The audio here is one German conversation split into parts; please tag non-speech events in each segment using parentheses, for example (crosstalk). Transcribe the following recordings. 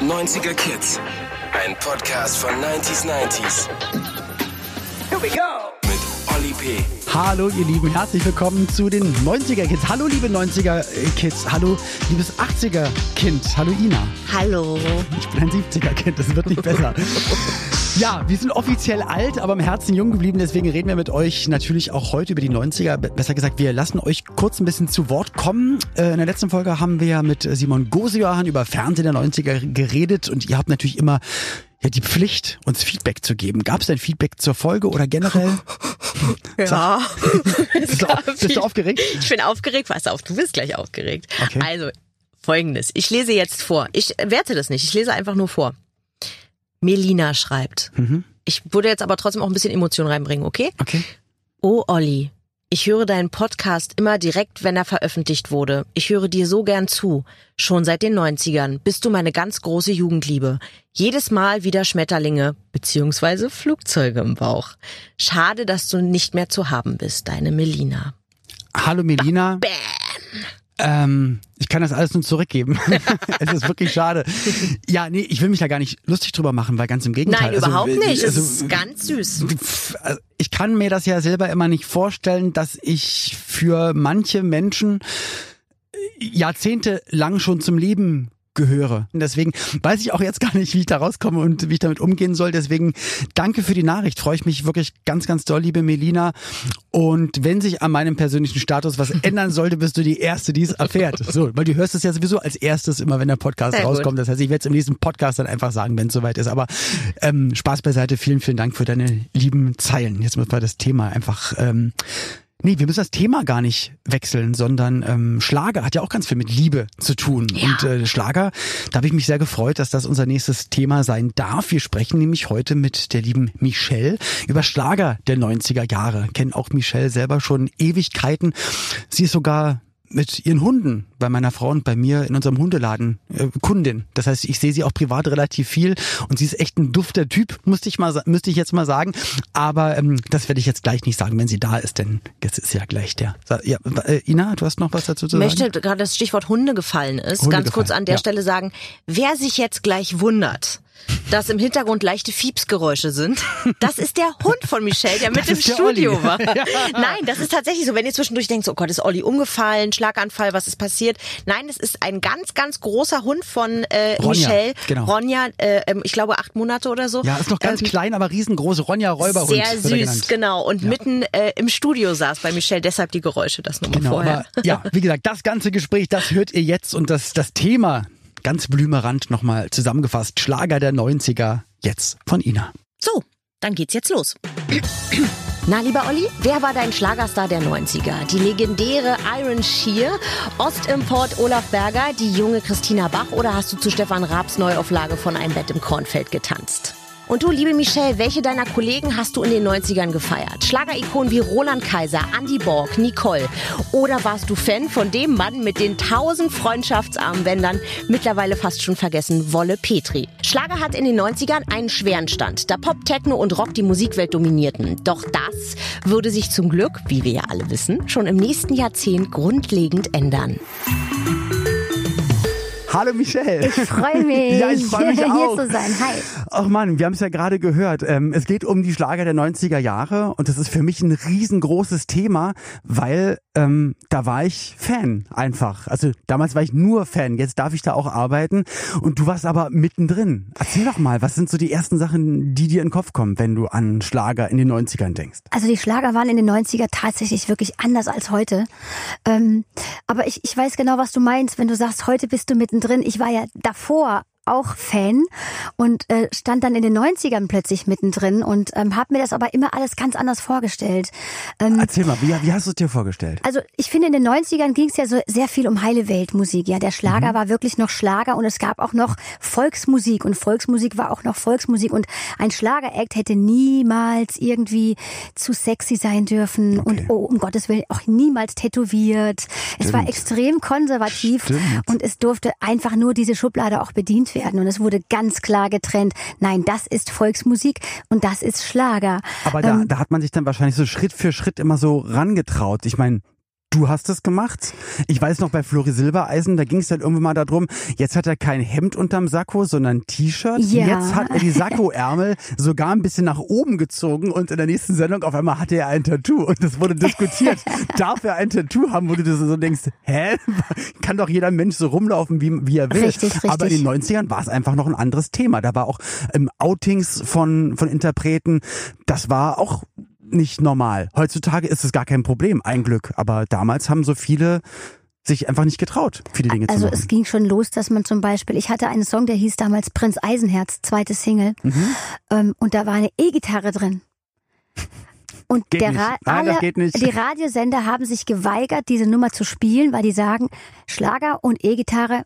90er Kids. Ein Podcast von 90s 90s. Here we go. Mit Olli P. Hallo ihr Lieben, herzlich willkommen zu den 90er Kids. Hallo liebe 90er Kids. Hallo liebes 80er Kind. Hallo Ina. Hallo. Ich bin ein 70er Kind, das wird nicht besser. (laughs) Ja, wir sind offiziell alt, aber im Herzen jung geblieben. Deswegen reden wir mit euch natürlich auch heute über die 90er. Besser gesagt, wir lassen euch kurz ein bisschen zu Wort kommen. Äh, in der letzten Folge haben wir ja mit Simon Gosejohann über Fernsehen der 90er geredet und ihr habt natürlich immer ja, die Pflicht, uns Feedback zu geben. Gab es ein Feedback zur Folge oder generell? (laughs) Ja. (laughs) bist, du, bist du aufgeregt? Ich bin aufgeregt. Pass auf, du bist gleich aufgeregt. Okay. Also, folgendes. Ich lese jetzt vor. Ich werte das nicht. Ich lese einfach nur vor. Melina schreibt. Mhm. Ich würde jetzt aber trotzdem auch ein bisschen Emotion reinbringen, okay? Okay. Oh Olli, ich höre deinen Podcast immer direkt, wenn er veröffentlicht wurde. Ich höre dir so gern zu. Schon seit den 90ern bist du meine ganz große Jugendliebe. Jedes Mal wieder Schmetterlinge beziehungsweise Flugzeuge im Bauch. Schade, dass du nicht mehr zu haben bist, deine Melina. Hallo Melina. Bam. Ähm, ich kann das alles nur zurückgeben. (laughs) es ist wirklich schade. Ja, nee, ich will mich da gar nicht lustig drüber machen, weil ganz im Gegenteil. Nein, überhaupt also, nicht. Es Also, ist ganz süß. also, ich kann mir das ja selber immer nicht vorstellen, dass ich für manche Menschen jahrzehntelang schon zum Leben gehöre. Und deswegen weiß ich auch jetzt gar nicht, wie ich da rauskomme und wie ich damit umgehen soll. Deswegen danke für die Nachricht. Freue ich mich wirklich ganz, ganz doll, liebe Melina. Und wenn sich an meinem persönlichen Status was (laughs) ändern sollte, bist du die Erste, die es erfährt. So, weil du hörst es ja sowieso als erstes immer, wenn der Podcast Sehr gut. rauskommt. Das heißt, ich werde es im nächsten Podcast dann einfach sagen, wenn es soweit ist. Aber ähm, Spaß beiseite. Vielen, vielen Dank für deine lieben Zeilen. Jetzt müssen wir das Thema einfach ähm, Nee, wir müssen das Thema gar nicht wechseln, sondern ähm, Schlager hat ja auch ganz viel mit Liebe zu tun. Ja. Und äh, Schlager, da habe ich mich sehr gefreut, dass das unser nächstes Thema sein darf. Wir sprechen nämlich heute mit der lieben Michelle über Schlager der 90er Jahre. Kennen auch Michelle selber schon Ewigkeiten. Sie ist sogar mit ihren Hunden bei meiner Frau und bei mir in unserem Hundeladen äh, Kundin. Das heißt, ich sehe sie auch privat relativ viel und sie ist echt ein dufter Typ, musste ich mal, müsste ich jetzt mal sagen. Aber ähm, das werde ich jetzt gleich nicht sagen, wenn sie da ist, denn jetzt ist ja gleich der. Ja, äh, Ina, du hast noch was dazu zu Ich sagen? möchte gerade das Stichwort Hunde gefallen ist, Hunde ganz kurz gefallen, an der ja. Stelle sagen, wer sich jetzt gleich wundert, dass im Hintergrund leichte Fiepsgeräusche sind, das ist der Hund von Michelle, der mit im Studio Olli. war. (laughs) Nein, das ist tatsächlich so. Wenn ihr zwischendurch denkt, oh Gott, ist Olli umgefallen, Schlaganfall, was ist passiert? Nein, es ist ein ganz, ganz großer Hund von äh, Ronja, Michelle. genau. Ronja, äh, ähm, ich glaube acht Monate oder so. Ja, ist noch ganz Ähm, klein, aber riesengroß. Ronja Räuberhund. Sehr süß, genau. Und mitten äh, im Studio saß bei Michelle, deshalb die Geräusche, das nur mal Genau, vorher. aber ja, wie gesagt, das ganze Gespräch, das hört ihr jetzt und das, das Thema ganz blümerant nochmal zusammengefasst. Schlager der 90er, jetzt von Ina. So, dann geht's jetzt los. Na, lieber Olli, wer war dein Schlagerstar der 90er? Die legendäre Iron Shear, Ostimport Olaf Berger, die junge Christina Bach oder hast du zu Stefan Raabs Neuauflage von Ein Bett im Kornfeld getanzt? Und du, liebe Michelle, welche deiner Kollegen hast du in den 90ern gefeiert? Schlagerikonen wie Roland Kaiser, Andy Borg, Nicole. Oder warst du Fan von dem Mann mit den tausend Freundschaftsarmbändern, mittlerweile fast schon vergessen, Wolle Petri? Schlager hat in den 90ern einen schweren Stand, da Pop, Techno und Rock die Musikwelt dominierten. Doch das würde sich zum Glück, wie wir ja alle wissen, schon im nächsten Jahrzehnt grundlegend ändern. Hallo Michelle. Ich freue mich, (laughs) Ja, ich freu mich hier auch. zu sein. Hi. Ach man, wir haben es ja gerade gehört. Ähm, es geht um die Schlager der 90er Jahre und das ist für mich ein riesengroßes Thema, weil ähm, da war ich Fan einfach. Also damals war ich nur Fan, jetzt darf ich da auch arbeiten und du warst aber mittendrin. Erzähl doch mal, was sind so die ersten Sachen, die dir in den Kopf kommen, wenn du an Schlager in den 90ern denkst? Also die Schlager waren in den 90er tatsächlich wirklich anders als heute. Ähm, aber ich, ich weiß genau, was du meinst, wenn du sagst, heute bist du mittendrin. Ich war ja davor auch Fan und äh, stand dann in den 90ern plötzlich mittendrin und ähm, habe mir das aber immer alles ganz anders vorgestellt. Ähm, Erzähl mal, wie, wie hast du es dir vorgestellt? Also ich finde, in den 90ern ging es ja so sehr viel um heile Weltmusik. Ja, der Schlager war wirklich noch Schlager und es gab auch noch Volksmusik und Volksmusik war auch noch Volksmusik und ein Schlager-Act hätte niemals irgendwie zu sexy sein dürfen und oh, um Gottes Willen auch niemals tätowiert. Es war extrem konservativ Stimmt. und es durfte einfach nur diese Schublade auch bedient werden und es wurde ganz klar getrennt. Nein, das ist Volksmusik und das ist Schlager. Aber da, Ähm, da hat man sich dann wahrscheinlich so Schritt für Schritt immer so rangetraut. Ich meine, Du hast es gemacht. Ich weiß noch bei Flori Silbereisen, da ging es dann irgendwann mal darum, jetzt hat er kein Hemd unterm Sakko, sondern ein T-Shirt. Ja. Jetzt hat er die Sakkoärmel sogar ein bisschen nach oben gezogen und in der nächsten Sendung auf einmal hatte er ein Tattoo und es wurde diskutiert. (laughs) Darf er ein Tattoo haben, wo du dir so denkst, hä? Kann doch jeder Mensch so rumlaufen, wie, wie er will. Richtig, richtig. Aber in den 90ern war es einfach noch ein anderes Thema. Da war auch ähm, Outings von, von Interpreten, das war auch nicht normal. Heutzutage ist es gar kein Problem, ein Glück. Aber damals haben so viele sich einfach nicht getraut, viele Dinge Also zu machen. es ging schon los, dass man zum Beispiel, ich hatte einen Song, der hieß damals Prinz Eisenherz, zweite Single, Mhm. ähm, und da war eine E-Gitarre drin. Und Geht der. Ra Nein, alle, die Radiosender haben sich geweigert, diese Nummer zu spielen, weil die sagen, Schlager und E-Gitarre,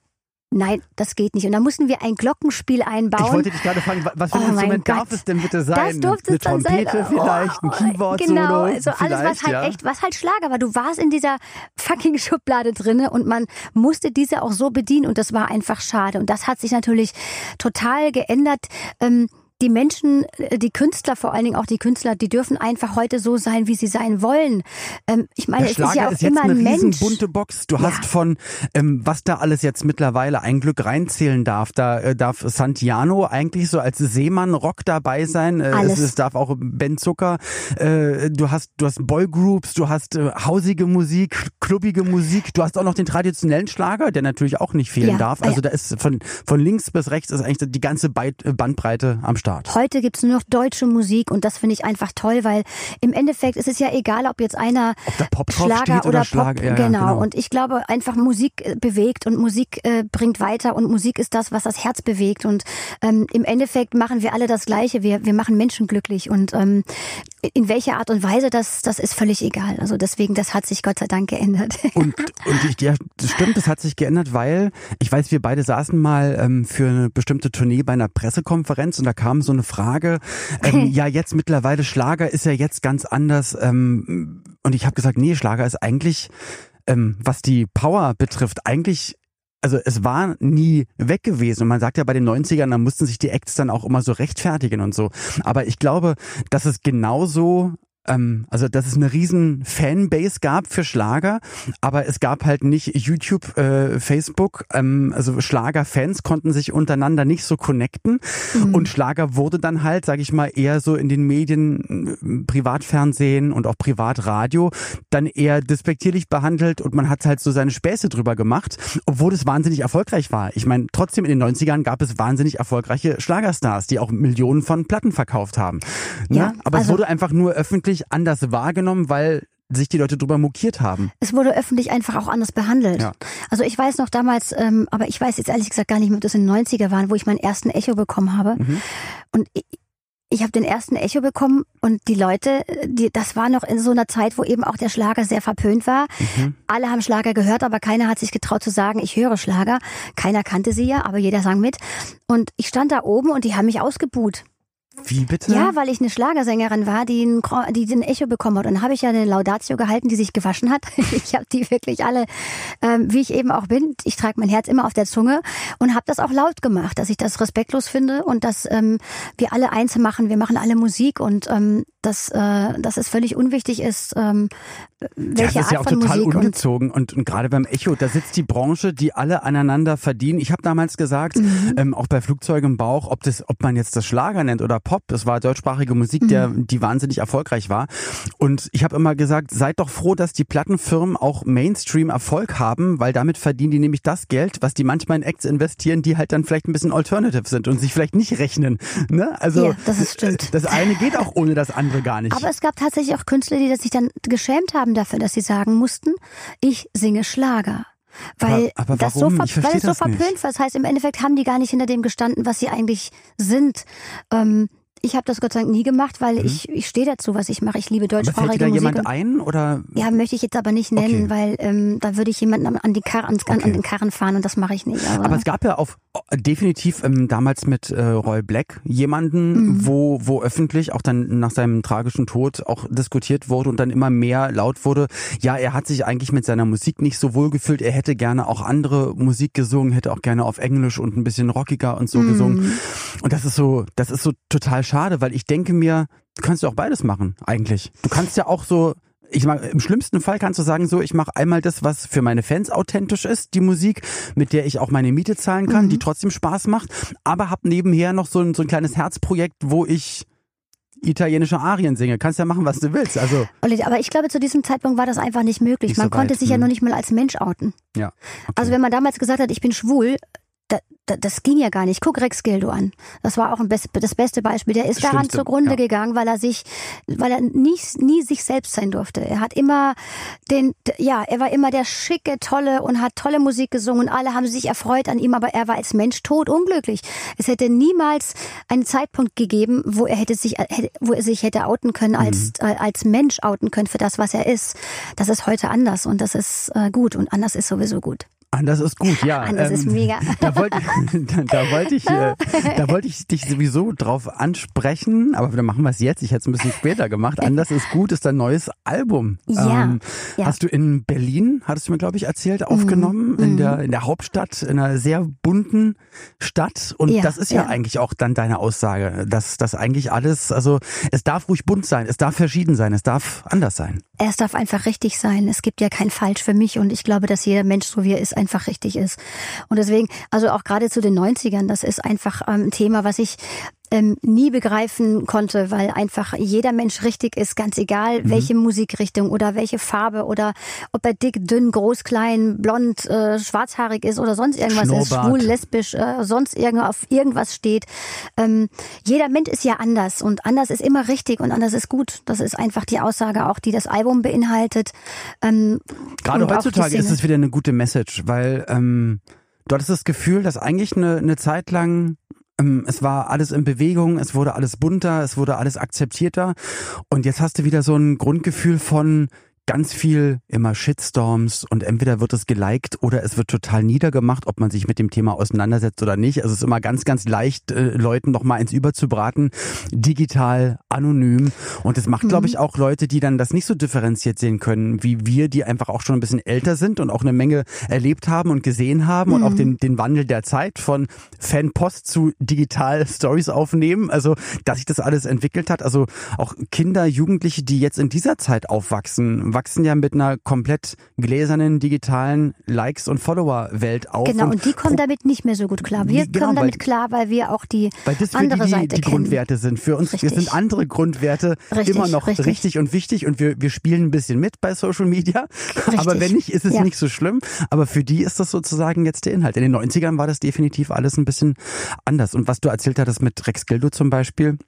nein, das geht nicht. Und da mussten wir ein Glockenspiel einbauen. Ich wollte dich gerade fragen, wa- was für ein Oh Instrument darf es denn bitte sein? Das durfte Eine es dann sein. Trompete vielleicht, ein Oh, Keyboard Genau, also alles, was halt ja. echt, was halt Schlager war. Du warst in dieser fucking Schublade drinne und man musste diese auch so bedienen und das war einfach schade. Und das hat sich natürlich total geändert. Ähm, die Menschen, äh, die Künstler, vor allen Dingen auch die Künstler, die dürfen einfach heute so sein, wie sie sein wollen. Ähm, ich meine, Der es Schlager ist ja auch ist jetzt immer eine ein Mensch. bunte Box. Du Ja. hast von, ähm, was da alles jetzt mittlerweile ein Glück reinzählen darf. Da äh, darf Santiano eigentlich so als Seemann-Rock dabei sein. Äh, Alles. Es, es darf auch Ben Zucker. Äh, du hast, du hast Boygroups, du hast äh, hausige Musik, klubbige Musik. Du hast auch noch den traditionellen Schlager, der natürlich auch nicht fehlen Ja. darf. Also ja. da ist von, von links bis rechts ist eigentlich die ganze Bandbreite am Start. Heute gibt's nur noch deutsche Musik und das finde ich einfach toll, weil im Endeffekt ist es ja egal, ob jetzt einer Ob Pop Schlager oder oder Pop, Schlager, ja, ja, genau. genau. Und ich glaube einfach Musik äh, bewegt und Musik äh, bringt weiter und Musik ist das, was das Herz bewegt und ähm, im Endeffekt machen wir alle das Gleiche. Wir wir machen Menschen glücklich und ähm, in welcher Art und Weise das das ist völlig egal. Also deswegen das hat sich Gott sei Dank geändert. (laughs) Und, und ich, ja, das stimmt, das hat sich geändert, weil ich weiß, wir beide saßen mal ähm, für eine bestimmte Tournee bei einer Pressekonferenz und da kam so eine Frage, ähm, (laughs) ja jetzt mittlerweile Schlager ist ja jetzt ganz anders ähm, und ich habe gesagt, nee, Schlager ist eigentlich, ähm, was die Power betrifft, eigentlich also es war nie weg gewesen. Und man sagt ja bei den 90ern, da mussten sich die Acts dann auch immer so rechtfertigen und so. Aber ich glaube, dass es genauso ähm, also dass es eine riesen Fanbase gab für Schlager, aber es gab halt nicht YouTube, äh, Facebook, ähm, also Schlagerfans konnten sich untereinander nicht so connecten und Schlager wurde dann halt, sage ich mal, eher so in den Medien, äh, Privatfernsehen und auch Privatradio dann eher despektierlich behandelt und man hat halt so seine Späße drüber gemacht, obwohl es wahnsinnig erfolgreich war. Ich meine, trotzdem in den 90ern gab es wahnsinnig erfolgreiche Schlagerstars, die auch Millionen von Platten verkauft haben. Ne? Ja, aber es also- wurde einfach nur öffentlich anders wahrgenommen, weil sich die Leute drüber mokiert haben. Es wurde öffentlich einfach auch anders behandelt. Ja. Also ich weiß noch damals, ähm, aber ich weiß jetzt ehrlich gesagt gar nicht mehr, ob das in den 90er waren, wo ich meinen ersten Echo bekommen habe. Mhm. Und ich, ich habe den ersten Echo bekommen und die Leute, die, das war noch in so einer Zeit, wo eben auch der Schlager sehr verpönt war. Mhm. Alle haben Schlager gehört, aber keiner hat sich getraut zu sagen, ich höre Schlager. Keiner kannte sie ja, aber jeder sang mit. Und ich stand da oben und die haben mich ausgebuht. Wie bitte? Ja, weil ich eine Schlagersängerin war, die, ein, die den Echo bekommen hat. Und dann habe ich ja eine Laudatio gehalten, die sich gewaschen hat. (laughs) Ich habe die wirklich alle, ähm, wie ich eben auch bin. Ich trage mein Herz immer auf der Zunge und habe das auch laut gemacht, dass ich das respektlos finde und dass ähm, wir alle eins machen. Wir machen alle Musik und ähm, dass, äh, dass es völlig unwichtig ist, ähm, welche ja, das ist ja Art auch von total Musik. Ungezogen und, und gerade beim Echo, da sitzt die Branche, die alle aneinander verdienen. Ich habe damals gesagt, Mhm. ähm, auch bei Flugzeugen im Bauch, ob das, ob man jetzt das Schlager nennt oder Pop, das war deutschsprachige Musik, der, Mhm. die wahnsinnig erfolgreich war. Und ich habe immer gesagt, seid doch froh, dass die Plattenfirmen auch Mainstream Erfolg haben, weil damit verdienen die nämlich das Geld, was die manchmal in Acts investieren, die halt dann vielleicht ein bisschen alternative sind und sich vielleicht nicht rechnen. Ne? Also Ja, das ist stimmt. das eine geht auch ohne das andere gar nicht. Aber es gab tatsächlich auch Künstler, die das sich dann geschämt haben dafür, dass sie sagen mussten, ich singe Schlager. Weil Aber- aber das so, weil es so verpönt war. Das heißt, im Endeffekt haben die gar nicht hinter dem gestanden, was sie eigentlich sind. Ähm, ich habe das Gott sei Dank nie gemacht, weil ich, ich stehe dazu, was ich mache. Ich liebe Mhm. Aber fällt dir deutschsprachige da Musik. jemand ein oder ja, möchte ich jetzt aber nicht nennen, Okay. weil ähm, da würde ich jemanden an, an, die Kar an, an Okay. den Karren fahren und das mache ich nicht. Aber, Aber es gab ja auf definitiv ähm, damals mit äh, Roy Black jemanden, Mhm. wo wo öffentlich auch dann nach seinem tragischen Tod auch diskutiert wurde und dann immer mehr laut wurde. Ja, er hat sich eigentlich mit seiner Musik nicht so wohl gefühlt. Er hätte gerne auch andere Musik gesungen, hätte auch gerne auf Englisch und ein bisschen rockiger und so Mhm. gesungen. Und das ist so, das ist so total schade, weil ich denke mir, du kannst ja auch beides machen eigentlich. Du kannst ja auch so ich mag, im schlimmsten Fall kannst du sagen, so, ich mache einmal das, was für meine Fans authentisch ist, die Musik, mit der ich auch meine Miete zahlen kann, mhm. die trotzdem Spaß macht, aber hab nebenher noch so ein, so ein kleines Herzprojekt, wo ich italienische Arien singe. Kannst ja machen, was du willst. Also aber ich glaube, zu diesem Zeitpunkt war das einfach nicht möglich. Nicht man so konnte sich ja hm. noch nicht mal als Mensch outen. Ja. Okay. Also wenn man damals gesagt hat, ich bin schwul, das ging ja gar nicht. Guck Rex Gildo an. Das war auch ein Best, das beste Beispiel. Der ist daran zugrunde ja. gegangen, weil er sich, weil er nie, nie sich selbst sein durfte. Er hat immer den, ja, er war immer der schicke, tolle und hat tolle Musik gesungen. Alle haben sich erfreut an ihm, aber er war als Mensch tot unglücklich. Es hätte niemals einen Zeitpunkt gegeben, wo er hätte sich, wo er sich hätte outen können als, mhm. äh, als Mensch outen können für das, was er ist. Das ist heute anders und das ist äh, gut und anders ist sowieso gut. Anders ist gut, ja. Anders ähm, ist mega. (laughs) Da wollte ich, da, (laughs) da wollte ich, äh, da wollte ich dich sowieso drauf ansprechen, aber dann machen wir es jetzt. Ich hätte es ein bisschen später gemacht. Anders ist gut ist dein neues Album. Ja, ähm, ja. Hast du in Berlin, hattest du mir glaube ich erzählt, aufgenommen mhm. in der in der Hauptstadt, in einer sehr bunten Stadt. Und ja, das ist ja, ja, eigentlich auch dann deine Aussage, dass das eigentlich alles, also es darf ruhig bunt sein, es darf verschieden sein, es darf anders sein. Es darf einfach richtig sein. Es gibt ja kein Falsch für mich und ich glaube, dass jeder Mensch so wie er ist einfach richtig ist. Und deswegen, also auch gerade zu den 90ern, das ist einfach ähm, ein Thema, was ich ähm, nie begreifen konnte, weil einfach jeder Mensch richtig ist, ganz egal mhm. welche Musikrichtung oder welche Farbe oder ob er dick, dünn, groß, klein, blond, äh, schwarzhaarig ist oder sonst irgendwas Schnurrbart. ist, schwul, lesbisch, äh, sonst irgendwas auf irgendwas steht. Ähm, jeder Mensch ist ja anders und anders ist immer richtig und anders ist gut. Das ist einfach die Aussage auch, die das Album beinhaltet. Ähm, Gerade heutzutage ist es wieder eine gute Message, weil ähm, du hattest das Gefühl, dass eigentlich eine, eine Zeit lang es war alles in Bewegung, es wurde alles bunter, es wurde alles akzeptierter. Und jetzt hast du wieder so ein Grundgefühl von, ganz viel immer Shitstorms und entweder wird es geliked oder es wird total niedergemacht, ob man sich mit dem Thema auseinandersetzt oder nicht. Also es ist immer ganz, ganz leicht, äh, Leuten nochmal ins Überzubraten, digital, anonym. Und das macht, mhm. glaube ich, auch Leute, die dann das nicht so differenziert sehen können, wie wir, die einfach auch schon ein bisschen älter sind und auch eine Menge erlebt haben und gesehen haben mhm. und auch mhm. den, den Wandel der Zeit von Fanpost zu digital (laughs) Stories aufnehmen. Also, dass sich das alles entwickelt hat. Also auch Kinder, Jugendliche, die jetzt in dieser Zeit aufwachsen, wachsen ja mit einer komplett gläsernen digitalen Likes- und Follower-Welt auf. Genau, und, und die kommen damit nicht mehr so gut klar. Wir genau, kommen damit klar, weil wir auch die weil das andere die, Seite die kennen. Grundwerte sind. Für uns richtig. sind andere Grundwerte richtig, immer noch richtig. richtig. und wichtig und wir, wir spielen ein bisschen mit bei Social Media. (laughs) Aber wenn nicht, ist es ja. nicht so schlimm. Aber für die ist das sozusagen jetzt der Inhalt. In den 90ern war das definitiv alles ein bisschen anders. Und was du erzählt hattest mit Rex Gildo zum Beispiel,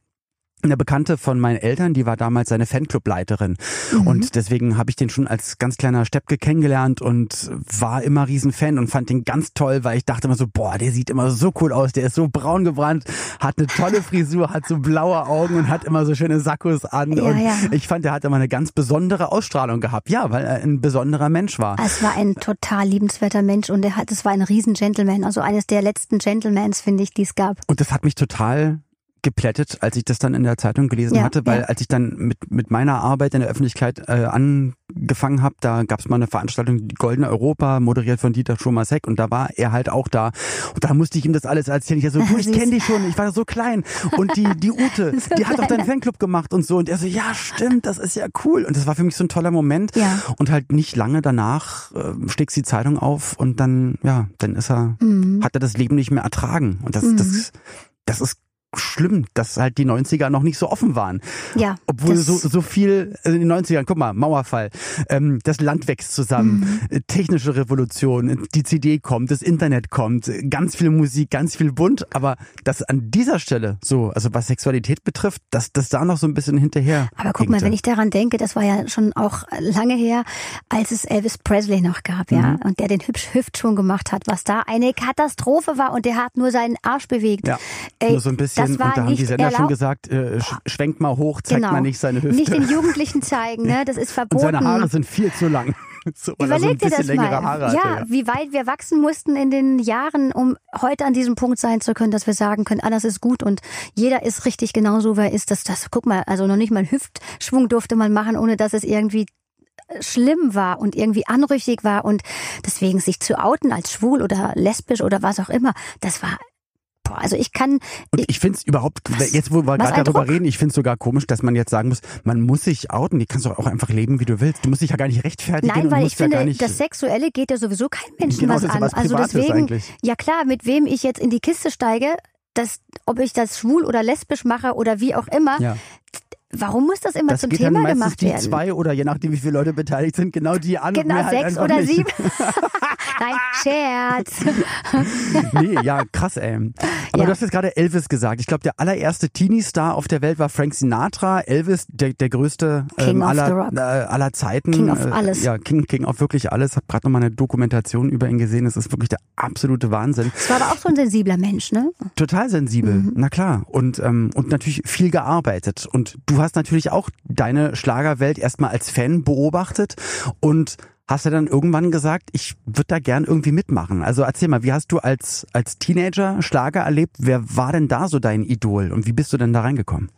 eine Bekannte von meinen Eltern, die war damals seine Fanclubleiterin. Mhm. Und deswegen habe ich den schon als ganz kleiner Steppke kennengelernt und war immer Riesenfan und fand den ganz toll, weil ich dachte immer so, boah, der sieht immer so cool aus, der ist so braun gebrannt, hat eine tolle Frisur, hat so blaue Augen und hat immer so schöne Sakkos an. Ja, und ja. ich fand, der hat immer eine ganz besondere Ausstrahlung gehabt. Ja, weil er ein besonderer Mensch war. Es war ein total liebenswerter Mensch und er hat, es war ein Riesen-Gentleman, also eines der letzten Gentlemans, finde ich, die es gab. Und das hat mich total geplättet, als ich das dann in der Zeitung gelesen ja, hatte, weil ja. als ich dann mit, mit meiner Arbeit in der Öffentlichkeit äh, angefangen habe, da gab es mal eine Veranstaltung, die Goldene Europa, moderiert von Dieter Schomasek und da war er halt auch da. Und da musste ich ihm das alles erzählen. Ich so, (laughs) du, ich kenne dich schon, ich war so klein. Und die, die Ute, (laughs) so die hat doch deinen Fanclub gemacht und so. Und er so, ja, stimmt, das ist ja cool. Und das war für mich so ein toller Moment. Ja. Und halt nicht lange danach äh, schlägt die Zeitung auf und dann, ja, dann ist er, mhm. hat er das Leben nicht mehr ertragen. Und das, mhm. das, das ist schlimm, dass halt die 90er noch nicht so offen waren. Ja. Obwohl so, so viel also in den 90ern, guck mal, Mauerfall, ähm, das Land wächst zusammen, mhm. technische Revolution, die CD kommt, das Internet kommt, ganz viel Musik, ganz viel bunt, aber das an dieser Stelle so, also was Sexualität betrifft, dass das da noch so ein bisschen hinterher. Aber guck mal, wenn ich daran denke, das war ja schon auch lange her, als es Elvis Presley noch gab, ja, mhm. und der den hübsch Hüftschwung gemacht hat, was da eine Katastrophe war und der hat nur seinen Arsch bewegt. Ja, Ey, nur so ein bisschen und da haben die Sender schon gesagt, äh, schwenkt mal hoch, zeigt genau. mal nicht seine Hüfte. Nicht den (laughs) Jugendlichen zeigen, ne? Das ist verboten. Und seine Haare sind viel zu lang. (laughs) So, Überleg so dir das mal. Haare ja, hatte, ja, wie weit wir wachsen mussten in den Jahren, um heute an diesem Punkt sein zu können, dass wir sagen können, alles ist gut und jeder ist richtig genauso, wer ist. Das, das, guck mal, also noch nicht mal Hüftschwung durfte man machen, ohne dass es irgendwie schlimm war und irgendwie anrüchig war und deswegen sich zu outen als schwul oder lesbisch oder was auch immer, das war Boah, also ich kann. Und ich, ich finde es überhaupt, jetzt wo wir gerade darüber reden, ich finde es sogar komisch, dass man jetzt sagen muss, man muss sich outen. Die kannst du auch einfach leben, wie du willst. Du musst dich ja gar nicht rechtfertigen. Nein, weil ich finde, ja das Sexuelle geht ja sowieso kein Menschen genau, was an. Was also deswegen, eigentlich. ja klar, mit wem ich jetzt in die Kiste steige, das, ob ich das schwul oder lesbisch mache oder wie auch immer, ja. Warum muss das immer das zum geht Thema dann gemacht die werden? zwei oder je nachdem, wie viele Leute beteiligt sind, genau die an. Genau, halt sechs oder nicht. sieben. (laughs) Nein, Scherz. (laughs) nee, ja, krass, ey. Aber ja. du hast jetzt gerade Elvis gesagt. Ich glaube, der allererste Teenie-Star auf der Welt war Frank Sinatra. Elvis, der, der größte ähm, aller, äh, aller Zeiten. King of alles. Äh, ja, King, King of wirklich alles. Ich habe gerade nochmal eine Dokumentation über ihn gesehen. Das ist wirklich der absolute Wahnsinn. Das war aber auch so ein sensibler Mensch, ne? Total sensibel, mhm. na klar. Und, ähm, und natürlich viel gearbeitet. Und du hast natürlich auch deine Schlagerwelt erstmal als Fan beobachtet und hast du dann irgendwann gesagt, ich würde da gern irgendwie mitmachen. Also erzähl mal, wie hast du als, als Teenager Schlager erlebt? Wer war denn da so dein Idol und wie bist du denn da reingekommen?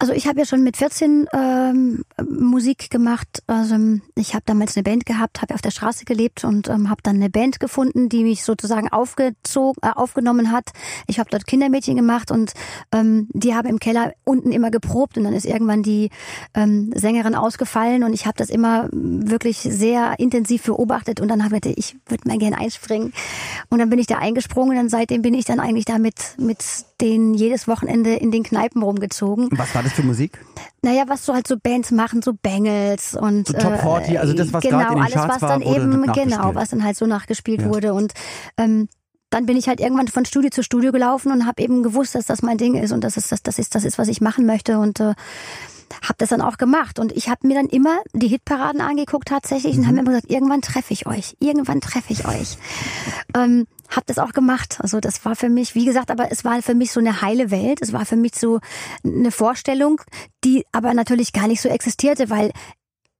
Also ich habe ja schon mit 14 ähm, Musik gemacht. Also ich habe damals eine Band gehabt, habe auf der Straße gelebt und ähm, habe dann eine Band gefunden, die mich sozusagen aufgezogen, äh, aufgenommen hat. Ich habe dort Kindermädchen gemacht und ähm, die haben im Keller unten immer geprobt und dann ist irgendwann die ähm, Sängerin ausgefallen und ich habe das immer wirklich sehr intensiv beobachtet und dann habe ich, ich würde mal gerne einspringen und dann bin ich da eingesprungen und seitdem bin ich dann eigentlich damit mit denen jedes Wochenende in den Kneipen rumgezogen. Was war für Musik? Naja, was so halt so Bands machen, so Bangles und so Top 40, äh, also das was genau in den alles, Charts was dann war, eben genau, was dann halt so nachgespielt ja. wurde und ähm, dann bin ich halt irgendwann von Studio zu Studio gelaufen und habe eben gewusst, dass das mein Ding ist und dass es das, das ist das ist, was ich machen möchte und äh, habe das dann auch gemacht und ich habe mir dann immer die Hitparaden angeguckt tatsächlich mhm. und habe mir immer gesagt, irgendwann treffe ich euch, irgendwann treffe ich euch. ähm, habe das auch gemacht. Also das war für mich, wie gesagt, aber es war für mich so eine heile Welt. Es war für mich so eine Vorstellung, die aber natürlich gar nicht so existierte, weil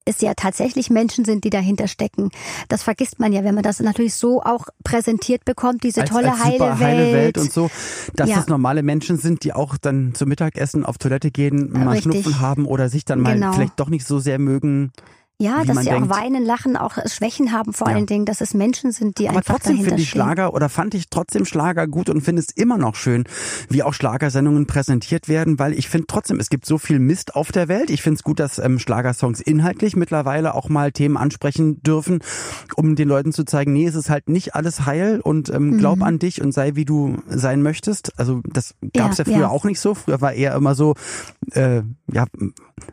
es ja tatsächlich Menschen sind, die dahinter stecken. Das vergisst man ja, wenn man das natürlich so auch präsentiert bekommt, diese als, tolle als heile, Welt. heile Welt und so, dass ja. das normale Menschen sind, die auch dann zum Mittagessen auf Toilette gehen, mal Richtig. Schnupfen haben oder sich dann mal genau. vielleicht doch nicht so sehr mögen. Ja, dass sie denkt. auch weinen, lachen, auch Schwächen haben vor ja. allen Dingen, dass es Menschen sind, die Aber einfach trotzdem finde ich Schlager oder fand ich trotzdem Schlager gut und finde es immer noch schön, wie auch Schlagersendungen präsentiert werden, weil ich finde trotzdem, es gibt so viel Mist auf der Welt. Ich finde es gut, dass ähm, Schlagersongs inhaltlich mittlerweile auch mal Themen ansprechen dürfen, um den Leuten zu zeigen, nee, es ist halt nicht alles heil und ähm, glaub mhm. an dich und sei wie du sein möchtest. Also das gab es ja, ja, früher ja. auch nicht so. Früher war eher immer so, äh, ja,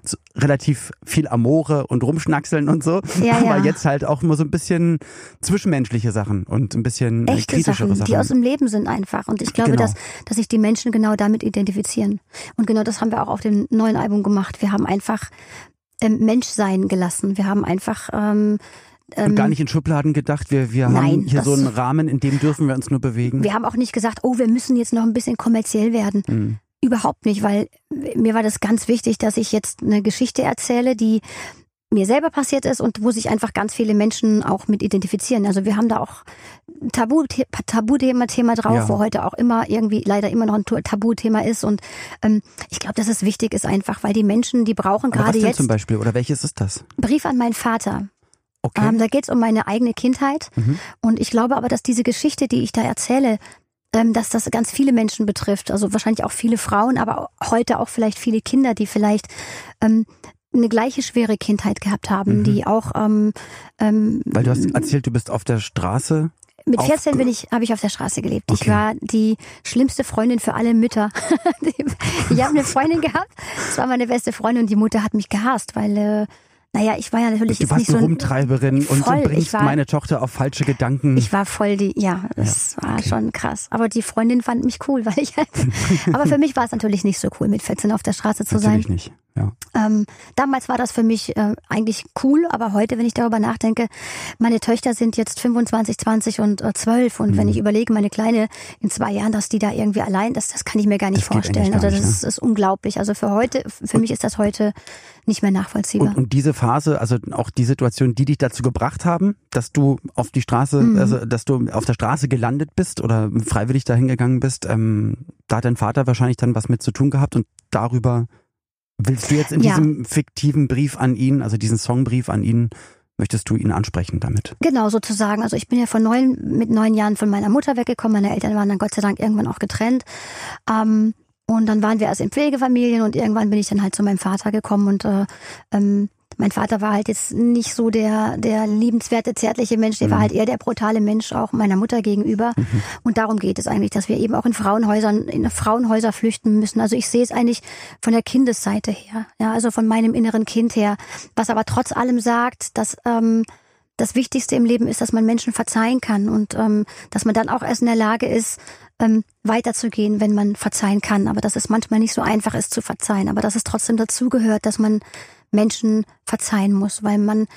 so relativ viel Amore und Rumschnackseln und so. Ja, Aber ja. jetzt halt auch immer so ein bisschen zwischenmenschliche Sachen und ein bisschen äh, Echte kritischere Sachen, Sachen, die aus dem Leben sind einfach. Und ich glaube, genau. dass, dass sich die Menschen genau damit identifizieren. Und genau das haben wir auch auf dem neuen Album gemacht. Wir haben einfach ähm, Mensch sein gelassen. Wir haben einfach ähm, und gar ähm, nicht in Schubladen gedacht. Wir, wir nein, haben hier so einen Rahmen, in dem dürfen wir uns nur bewegen. Wir haben auch nicht gesagt, oh, wir müssen jetzt noch ein bisschen kommerziell werden. Mhm. Überhaupt nicht, weil mir war das ganz wichtig, dass ich jetzt eine Geschichte erzähle, die mir selber passiert ist und wo sich einfach ganz viele Menschen auch mit identifizieren. Also wir haben da auch Tabu, Tabuthema Thema drauf, ja. wo heute auch immer irgendwie leider immer noch ein Tabuthema ist. Und ähm, ich glaube, dass es wichtig ist einfach, weil die Menschen, die brauchen gerade was denn jetzt. zum Beispiel oder welches ist das? Brief an meinen Vater. Okay. Ähm, da geht es um meine eigene Kindheit. Mhm. Und ich glaube aber, dass diese Geschichte, die ich da erzähle, ähm, dass das ganz viele Menschen betrifft. Also wahrscheinlich auch viele Frauen, aber heute auch vielleicht viele Kinder, die vielleicht ähm, eine gleiche schwere Kindheit gehabt haben, mhm. die auch ähm, ähm, weil du hast erzählt, du bist auf der Straße mit 14 bin ich, habe ich auf der Straße gelebt. Okay. Ich war die schlimmste Freundin für alle Mütter. (laughs) ich habe eine Freundin gehabt, das war meine beste Freundin und die Mutter hat mich gehasst, weil äh, naja, ich war ja natürlich du warst nicht eine so Rumtreiberin voll, und bringst war, meine Tochter auf falsche Gedanken. Ich war voll die, ja, das ja, war okay. schon krass. Aber die Freundin fand mich cool, (laughs) weil ich halt, aber für mich war es natürlich nicht so cool, mit 14 auf der Straße zu natürlich sein. nicht. Ja. Ähm, damals war das für mich äh, eigentlich cool, aber heute, wenn ich darüber nachdenke, meine Töchter sind jetzt 25, 20 und äh, 12 und mhm. wenn ich überlege, meine Kleine in zwei Jahren, dass die da irgendwie allein, das, das kann ich mir gar nicht das vorstellen. Gar also das nicht, ist, ist, unglaublich. Also für heute, für und, mich ist das heute nicht mehr nachvollziehbar. Und, und, diese Phase, also auch die Situation, die dich dazu gebracht haben, dass du auf die Straße, mhm. also dass du auf der Straße gelandet bist oder freiwillig dahin gegangen bist, ähm, da hat dein Vater wahrscheinlich dann was mit zu tun gehabt und darüber Willst du jetzt in ja. diesem fiktiven Brief an ihn, also diesen Songbrief an ihn, möchtest du ihn ansprechen damit? Genau, sozusagen. Also ich bin ja von neun, mit neun Jahren von meiner Mutter weggekommen. Meine Eltern waren dann Gott sei Dank irgendwann auch getrennt. Ähm, und dann waren wir erst in Pflegefamilien und irgendwann bin ich dann halt zu meinem Vater gekommen und äh, ähm, mein Vater war halt jetzt nicht so der, der liebenswerte, zärtliche Mensch, der mhm. war halt eher der brutale Mensch auch meiner Mutter gegenüber. Mhm. Und darum geht es eigentlich, dass wir eben auch in Frauenhäusern, in Frauenhäuser flüchten müssen. Also ich sehe es eigentlich von der Kindesseite her, ja, also von meinem inneren Kind her, was aber trotz allem sagt, dass ähm, das Wichtigste im Leben ist, dass man Menschen verzeihen kann und ähm, dass man dann auch erst in der Lage ist, ähm, weiterzugehen, wenn man verzeihen kann. Aber dass es manchmal nicht so einfach ist zu verzeihen, aber dass es trotzdem dazugehört, dass man Menschen verzeihen muss, weil man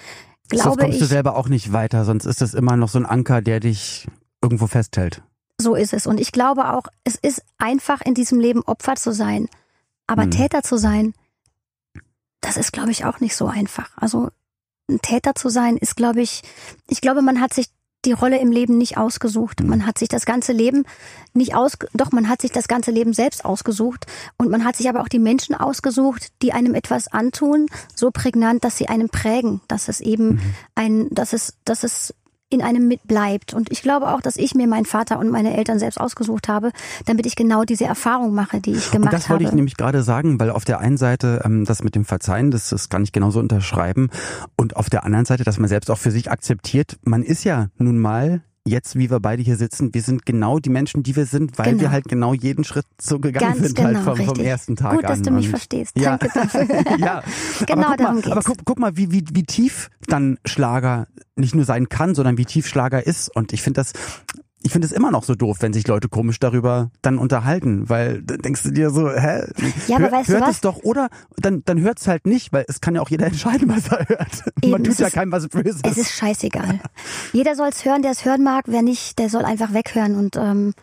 glaube sonst kommst ich, du selber auch nicht weiter, sonst ist das immer noch so ein Anker, der dich irgendwo festhält. So ist es. Und ich glaube auch, es ist einfach in diesem Leben Opfer zu sein. Aber hm. Täter zu sein, das ist, glaube ich, auch nicht so einfach. Also ein Täter zu sein, ist, glaube ich, ich glaube, man hat sich die Rolle im Leben nicht ausgesucht. Man hat sich das ganze Leben nicht aus, doch man hat sich das ganze Leben selbst ausgesucht und man hat sich aber auch die Menschen ausgesucht, die einem etwas antun, so prägnant, dass sie einem prägen, dass es eben mhm. ein, dass es, dass es in einem mitbleibt. Und ich glaube auch, dass ich mir meinen Vater und meine Eltern selbst ausgesucht habe, damit ich genau diese Erfahrung mache, die ich gemacht habe. Das wollte habe. ich nämlich gerade sagen, weil auf der einen Seite ähm, das mit dem Verzeihen, das, das kann ich genauso unterschreiben. Und auf der anderen Seite, dass man selbst auch für sich akzeptiert, man ist ja nun mal jetzt, wie wir beide hier sitzen, wir sind genau die Menschen, die wir sind, weil genau. wir halt genau jeden Schritt so gegangen Ganz sind halt genau, halt vom, vom ersten Tag Gut, an. dass du mich verstehst. Ja. Danke dafür. (laughs) ja. (laughs) genau aber darum mal, geht's. Aber guck, guck mal, wie, wie, wie tief dann Schlager nicht nur sein kann, sondern wie tief Schlager ist. Und ich finde das ich finde es immer noch so doof, wenn sich Leute komisch darüber dann unterhalten, weil dann denkst du dir so, hä? Ja, aber weißt hört du was? es doch, oder? Dann, dann hört es halt nicht, weil es kann ja auch jeder entscheiden, was er hört. (laughs) Eben, Man tut ja ist- keinem was Böses. Es ist scheißegal. Jeder soll es hören, der es hören mag. Wer nicht, der soll einfach weghören. Und ähm,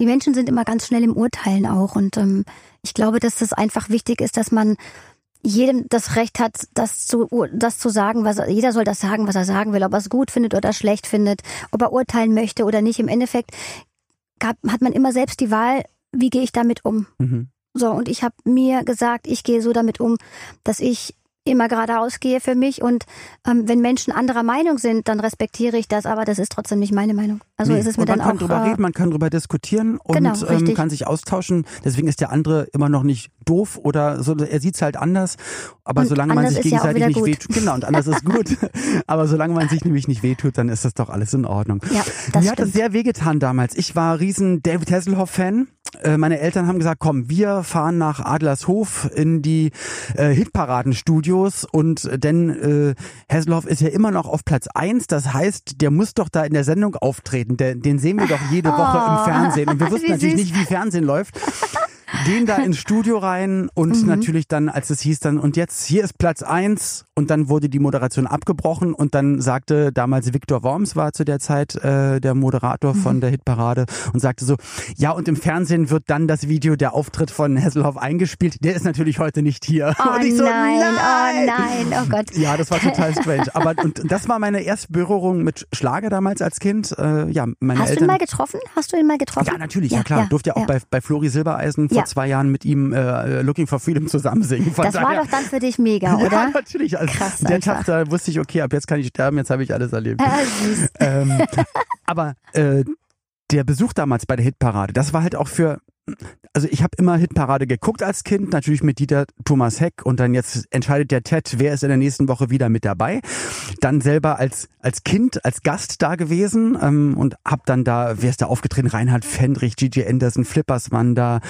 die Menschen sind immer ganz schnell im Urteilen auch. Und ähm, ich glaube, dass das einfach wichtig ist, dass man jedem das Recht hat, das zu, das zu sagen, was er, jeder soll das sagen, was er sagen will, ob er es gut findet oder schlecht findet, ob er urteilen möchte oder nicht. Im Endeffekt gab, hat man immer selbst die Wahl, wie gehe ich damit um. Mhm. So, und ich habe mir gesagt, ich gehe so damit um, dass ich immer geradeaus gehe für mich und ähm, wenn Menschen anderer Meinung sind, dann respektiere ich das, aber das ist trotzdem nicht meine Meinung. Also Nee, ist es mir und dann man kann auch drüber äh, reden, man kann drüber diskutieren und Genau, ähm, kann sich austauschen. Deswegen ist der andere immer noch nicht doof oder so. Er sieht's halt anders. Aber Und solange man sich ja gegenseitig wieder nicht gut. wehtut, genau, und anders ist gut. (laughs) aber solange man sich nämlich nicht wehtut, dann ist das doch alles in Ordnung. Ja, das Mir hat das stimmt. sehr wehgetan damals. Ich war riesen David Hasselhoff-Fan. Äh, Meine Eltern haben gesagt, komm, wir fahren nach Adlershof in die äh, Hitparadenstudios und äh, denn äh, Hasselhoff ist ja immer noch auf Platz eins. Das heißt, der muss doch da in der Sendung auftreten. Der, den sehen wir doch jede Woche im Oh, Fernsehen. Und wir (laughs) wussten natürlich süß. nicht, wie Fernsehen läuft. Den da ins Studio rein und Mhm. natürlich dann, als es hieß dann, und jetzt hier ist Platz eins und dann wurde die Moderation abgebrochen und dann sagte damals Viktor Worms war zu der Zeit äh, der Moderator Mhm. von der Hitparade und sagte so, ja und im Fernsehen wird dann das Video, der Auftritt von Hasselhoff eingespielt, der ist natürlich heute nicht hier. Oh und ich so, nein, nein, oh nein, oh Gott. Ja, das war total strange. Aber und das war meine erste Berührung mit Schlager damals als Kind. Äh, ja, meine Hast du ihn Eltern. mal getroffen? Hast du ihn mal getroffen? Ja, natürlich, ja, klar. Durfte ja auch Bei, bei Flori Silbereisen vor Ja. zwei Jahren mit ihm äh, Looking for Freedom zusammen singen. Von Das war daher- doch dann für dich mega, (laughs) Ja, oder? natürlich. Also Krass der einfach. Tag, da wusste ich, okay, ab jetzt kann ich sterben, jetzt habe ich alles erlebt. (laughs) Ah, süß. ähm, aber äh, der Besuch damals bei der Hitparade, das war halt auch für also ich habe immer Hitparade geguckt als Kind, natürlich mit Dieter Thomas Heck und dann jetzt entscheidet der Ted, wer ist in der nächsten Woche wieder mit dabei. Dann selber als als Kind, als Gast da gewesen ähm, und hab dann da, wer ist da aufgetreten? Reinhard Fendrich, Gigi Anderson, Flippers waren da,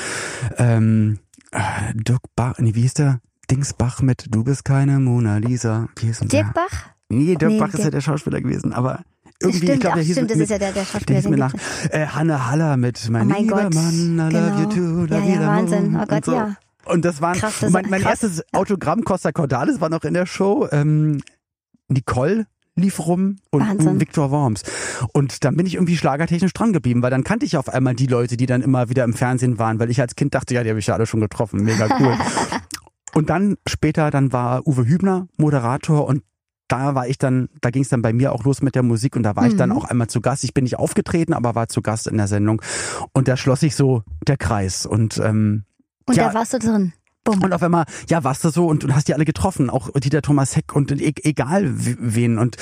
ähm, äh, Dirk Bach, nee, wie hieß der? Dingsbach mit Du bist keine Mona Lisa. Wie hieß? Dirk Bach? Nee, Dirk Nee, Bach ist ja der Schauspieler gewesen, aber irgendwie, stimmt, ich glaube, der hieß stimmt, mit, das ist mit- ja der, der der Schauspieler. mir den nach. Äh, Hanne Haller mit Mein Oh mein lieber Gott, Mann, I love you genau. too, Ja, ja, Wahnsinn. Oh Gott, und so. ja. Und das waren Krass, das mein, ist mein krass. erstes Autogramm Costa Cordalis war noch in der Show. Ähm, Nicole lief rum und Wahnsinn. Victor Worms. Und dann bin ich irgendwie schlagertechnisch dran geblieben, weil dann kannte ich auf einmal die Leute, die dann immer wieder im Fernsehen waren, weil ich als Kind dachte, ja, die habe ich ja alle schon getroffen. Mega cool. (laughs) und dann später, dann war Uwe Hübner Moderator und da war ich dann, da ging es dann bei mir auch los mit der Musik und da war ich dann Mhm. auch einmal zu Gast. Ich bin nicht aufgetreten, aber war zu Gast in der Sendung und da schloss sich so der Kreis und ähm, Und Ja. da warst du drin. Bumm. Und auf einmal, ja, warst du so und du hast die alle getroffen, auch Dieter Thomas Heck und e egal wen. Und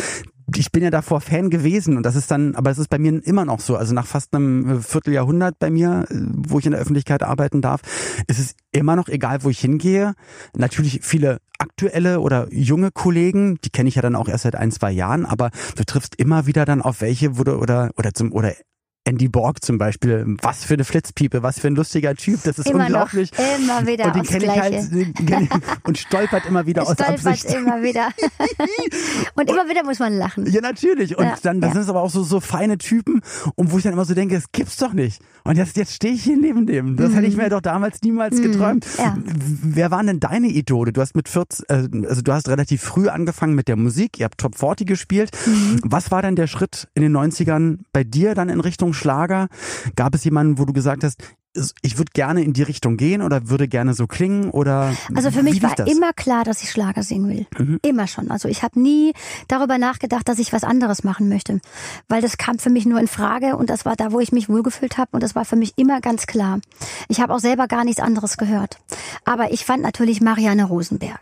ich bin ja davor Fan gewesen und das ist dann, aber es ist bei mir immer noch so. Also nach fast einem Vierteljahrhundert bei mir, wo ich in der Öffentlichkeit arbeiten darf, ist es immer noch egal, wo ich hingehe. Natürlich viele aktuelle oder junge Kollegen, die kenne ich ja dann auch erst seit ein, zwei Jahren, aber du triffst immer wieder dann auf welche, wo du oder, oder zum, oder Andy Borg zum Beispiel, was für eine Flitzpiepe, was für ein lustiger Typ, das ist immer unglaublich. Noch, immer wieder und den kenne ich halt (laughs) und stolpert immer wieder stolpert aus Absicht. immer wieder. (laughs) und immer wieder muss man lachen. Ja, natürlich. Und Ja, dann, das ja. sind es aber auch so, so feine Typen, und wo ich dann immer so denke, das gibt's doch nicht. Und jetzt, jetzt stehe ich hier neben dem. Das hätte ich mir doch damals niemals geträumt. Mhm. Ja. Wer waren denn deine Idole? Du hast mit 14, äh, also du hast relativ früh angefangen mit der Musik. Ihr habt Top 40 gespielt. Mhm. Was war denn der Schritt in den 90ern bei dir dann in Richtung Schlager? Gab es jemanden, wo du gesagt hast, ich würde gerne in die Richtung gehen oder würde gerne so klingen oder Also für mich war das? Mhm. immer klar, dass ich Schlager singen will. Immer schon. Also ich habe nie darüber nachgedacht, dass ich was anderes machen möchte. Weil das kam für mich nur in Frage und das war da, wo ich mich wohlgefühlt habe und das war für mich immer ganz klar. Ich habe auch selber gar nichts anderes gehört. Aber ich fand natürlich Marianne Rosenberg.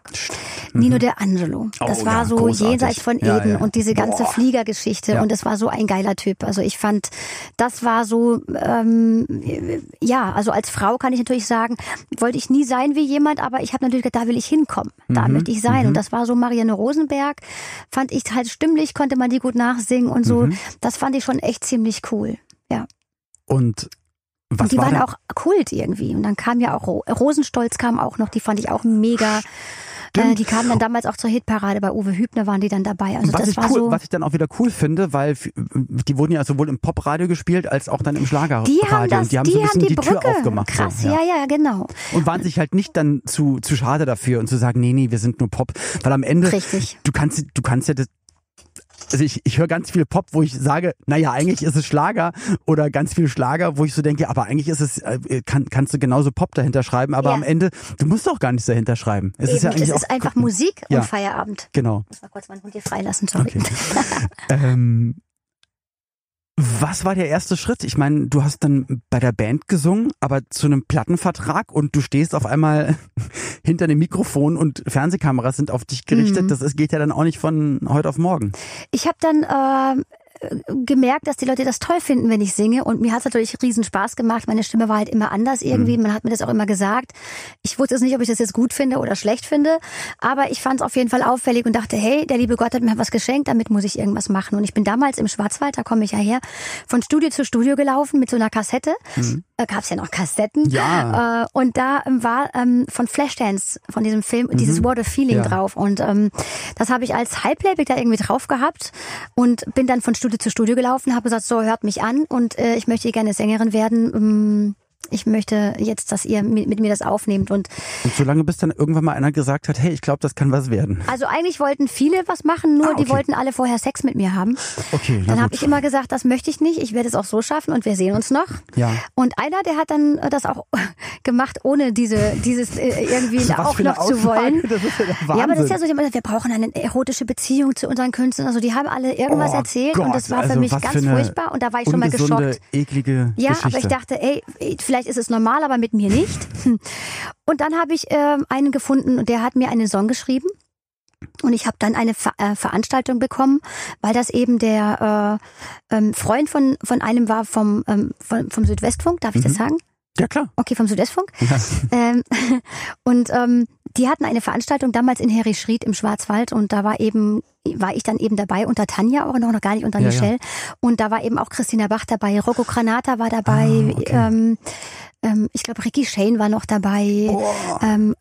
Nino De Angelo. Das Oh war ja, so großartig. jenseits von Ja, Eden ja. und diese ganze Boah. Fliegergeschichte Ja. und das war so ein geiler Typ. Also ich fand, das war so, ähm, ja, also als Frau kann ich natürlich sagen, wollte ich nie sein wie jemand, aber ich habe natürlich gedacht, da will ich hinkommen. Da Mhm. möchte ich sein. Und das war so Marianne Rosenberg. Fand ich halt stimmlich, konnte man die gut nachsingen und so. Mhm. Das fand ich schon echt ziemlich cool. Ja. Und was und die war waren denn- auch Kult irgendwie. Und dann kam ja auch Ro Rosenstolz kam auch noch, die fand ich auch mega. Äh, die kamen dann damals auch zur Hitparade. Bei Uwe Hübner waren die dann dabei. Also was das ich war cool, so. was ich dann auch wieder cool finde, weil die wurden ja sowohl im Popradio gespielt als auch dann im Schlagerradio. Die haben das, die haben die so ein bisschen die, die, Tür Brücke. aufgemacht. Krass, so, ja. ja, genau. Und waren sich halt nicht dann zu, zu schade dafür und zu sagen, nee, nee, wir sind nur Pop. Weil am Ende, Richtig. du kannst, du kannst ja das, also ich, ich höre ganz viel Pop, wo ich sage, naja, eigentlich ist es Schlager oder ganz viel Schlager, wo ich so denke, aber eigentlich ist es, äh, kann, kannst du genauso Pop dahinter schreiben, aber Ja. am Ende, du musst auch gar nichts dahinter schreiben. Es ist ja Eben, eigentlich es ist einfach Musik Ja. und Feierabend. Genau. Ich muss mal kurz meinen Hund hier freilassen, sorry. Okay. (laughs) ähm, was war der erste Schritt? Ich meine, du hast dann bei der Band gesungen, aber zu einem Plattenvertrag und du stehst auf einmal (laughs) hinter dem Mikrofon und Fernsehkameras sind auf dich gerichtet. Mhm. Das geht ja dann auch nicht von heute auf morgen. Ich habe dann äh, gemerkt, dass die Leute das toll finden, wenn ich singe. Und mir hat es natürlich riesen Spaß gemacht. Meine Stimme war halt immer anders irgendwie. Man hat mir das auch immer gesagt. Ich wusste jetzt nicht, ob ich das jetzt gut finde oder schlecht finde. Aber ich fand es auf jeden Fall auffällig und dachte, hey, der liebe Gott hat mir was geschenkt, damit muss ich irgendwas machen. Und ich bin damals im Schwarzwald, da komme ich ja her, von Studio zu Studio gelaufen mit so einer Kassette. Da gab es ja noch Kassetten. Ja. Äh, und da ähm, war ähm, von Flashdance, von diesem Film, dieses What a Feeling Ja. drauf. Und ähm, das habe ich als Halbplayback da irgendwie drauf gehabt und bin dann von Studio zu Studio gelaufen, habe gesagt, so hört mich an und äh, ich möchte gerne Sängerin werden. Ähm, ich möchte jetzt, dass ihr mit, mir das aufnehmt. Und Und solange bis dann irgendwann mal einer gesagt hat, hey, ich glaube, das kann was werden. also eigentlich wollten viele was machen, nur Ah, okay. die wollten alle vorher Sex mit mir haben. Okay, Dann habe ich immer gesagt, das möchte ich nicht, ich werde es auch so schaffen und wir sehen uns noch. Ja. Und einer, der hat dann äh, das auch (laughs) gemacht, ohne diese, dieses äh, irgendwie Was auch noch zu Aussage, wollen. Das ist ja. Ja, aber das ist ja so, wir brauchen eine erotische Beziehung zu unseren Künstlern. Also die haben alle irgendwas Oh erzählt Gott, und das war für also mich ganz furchtbar und da war ich schon mal geschockt. eklige Ja, Geschichte. aber ich dachte, ey, vielleicht ist es normal, aber mit mir nicht. Hm. Und dann habe ich ähm, einen gefunden und der hat mir einen Song geschrieben. Und ich habe dann eine Ver äh, Veranstaltung bekommen, weil das eben der äh, ähm, Freund von, von einem war vom, ähm, vom, vom Südwestfunk, darf ich das sagen? ja, klar. Okay, vom Südwestfunk. Ähm, (laughs) und ähm, die hatten eine Veranstaltung damals in Herischried im Schwarzwald und da war eben war ich dann eben dabei unter Tanja auch noch, noch gar nicht unter Ja, Michelle. Und da war eben auch Christina Bach dabei, Rocco Granata war dabei, Ah, okay. ähm, ähm, ich glaube Ricky Shane war noch dabei, ähm,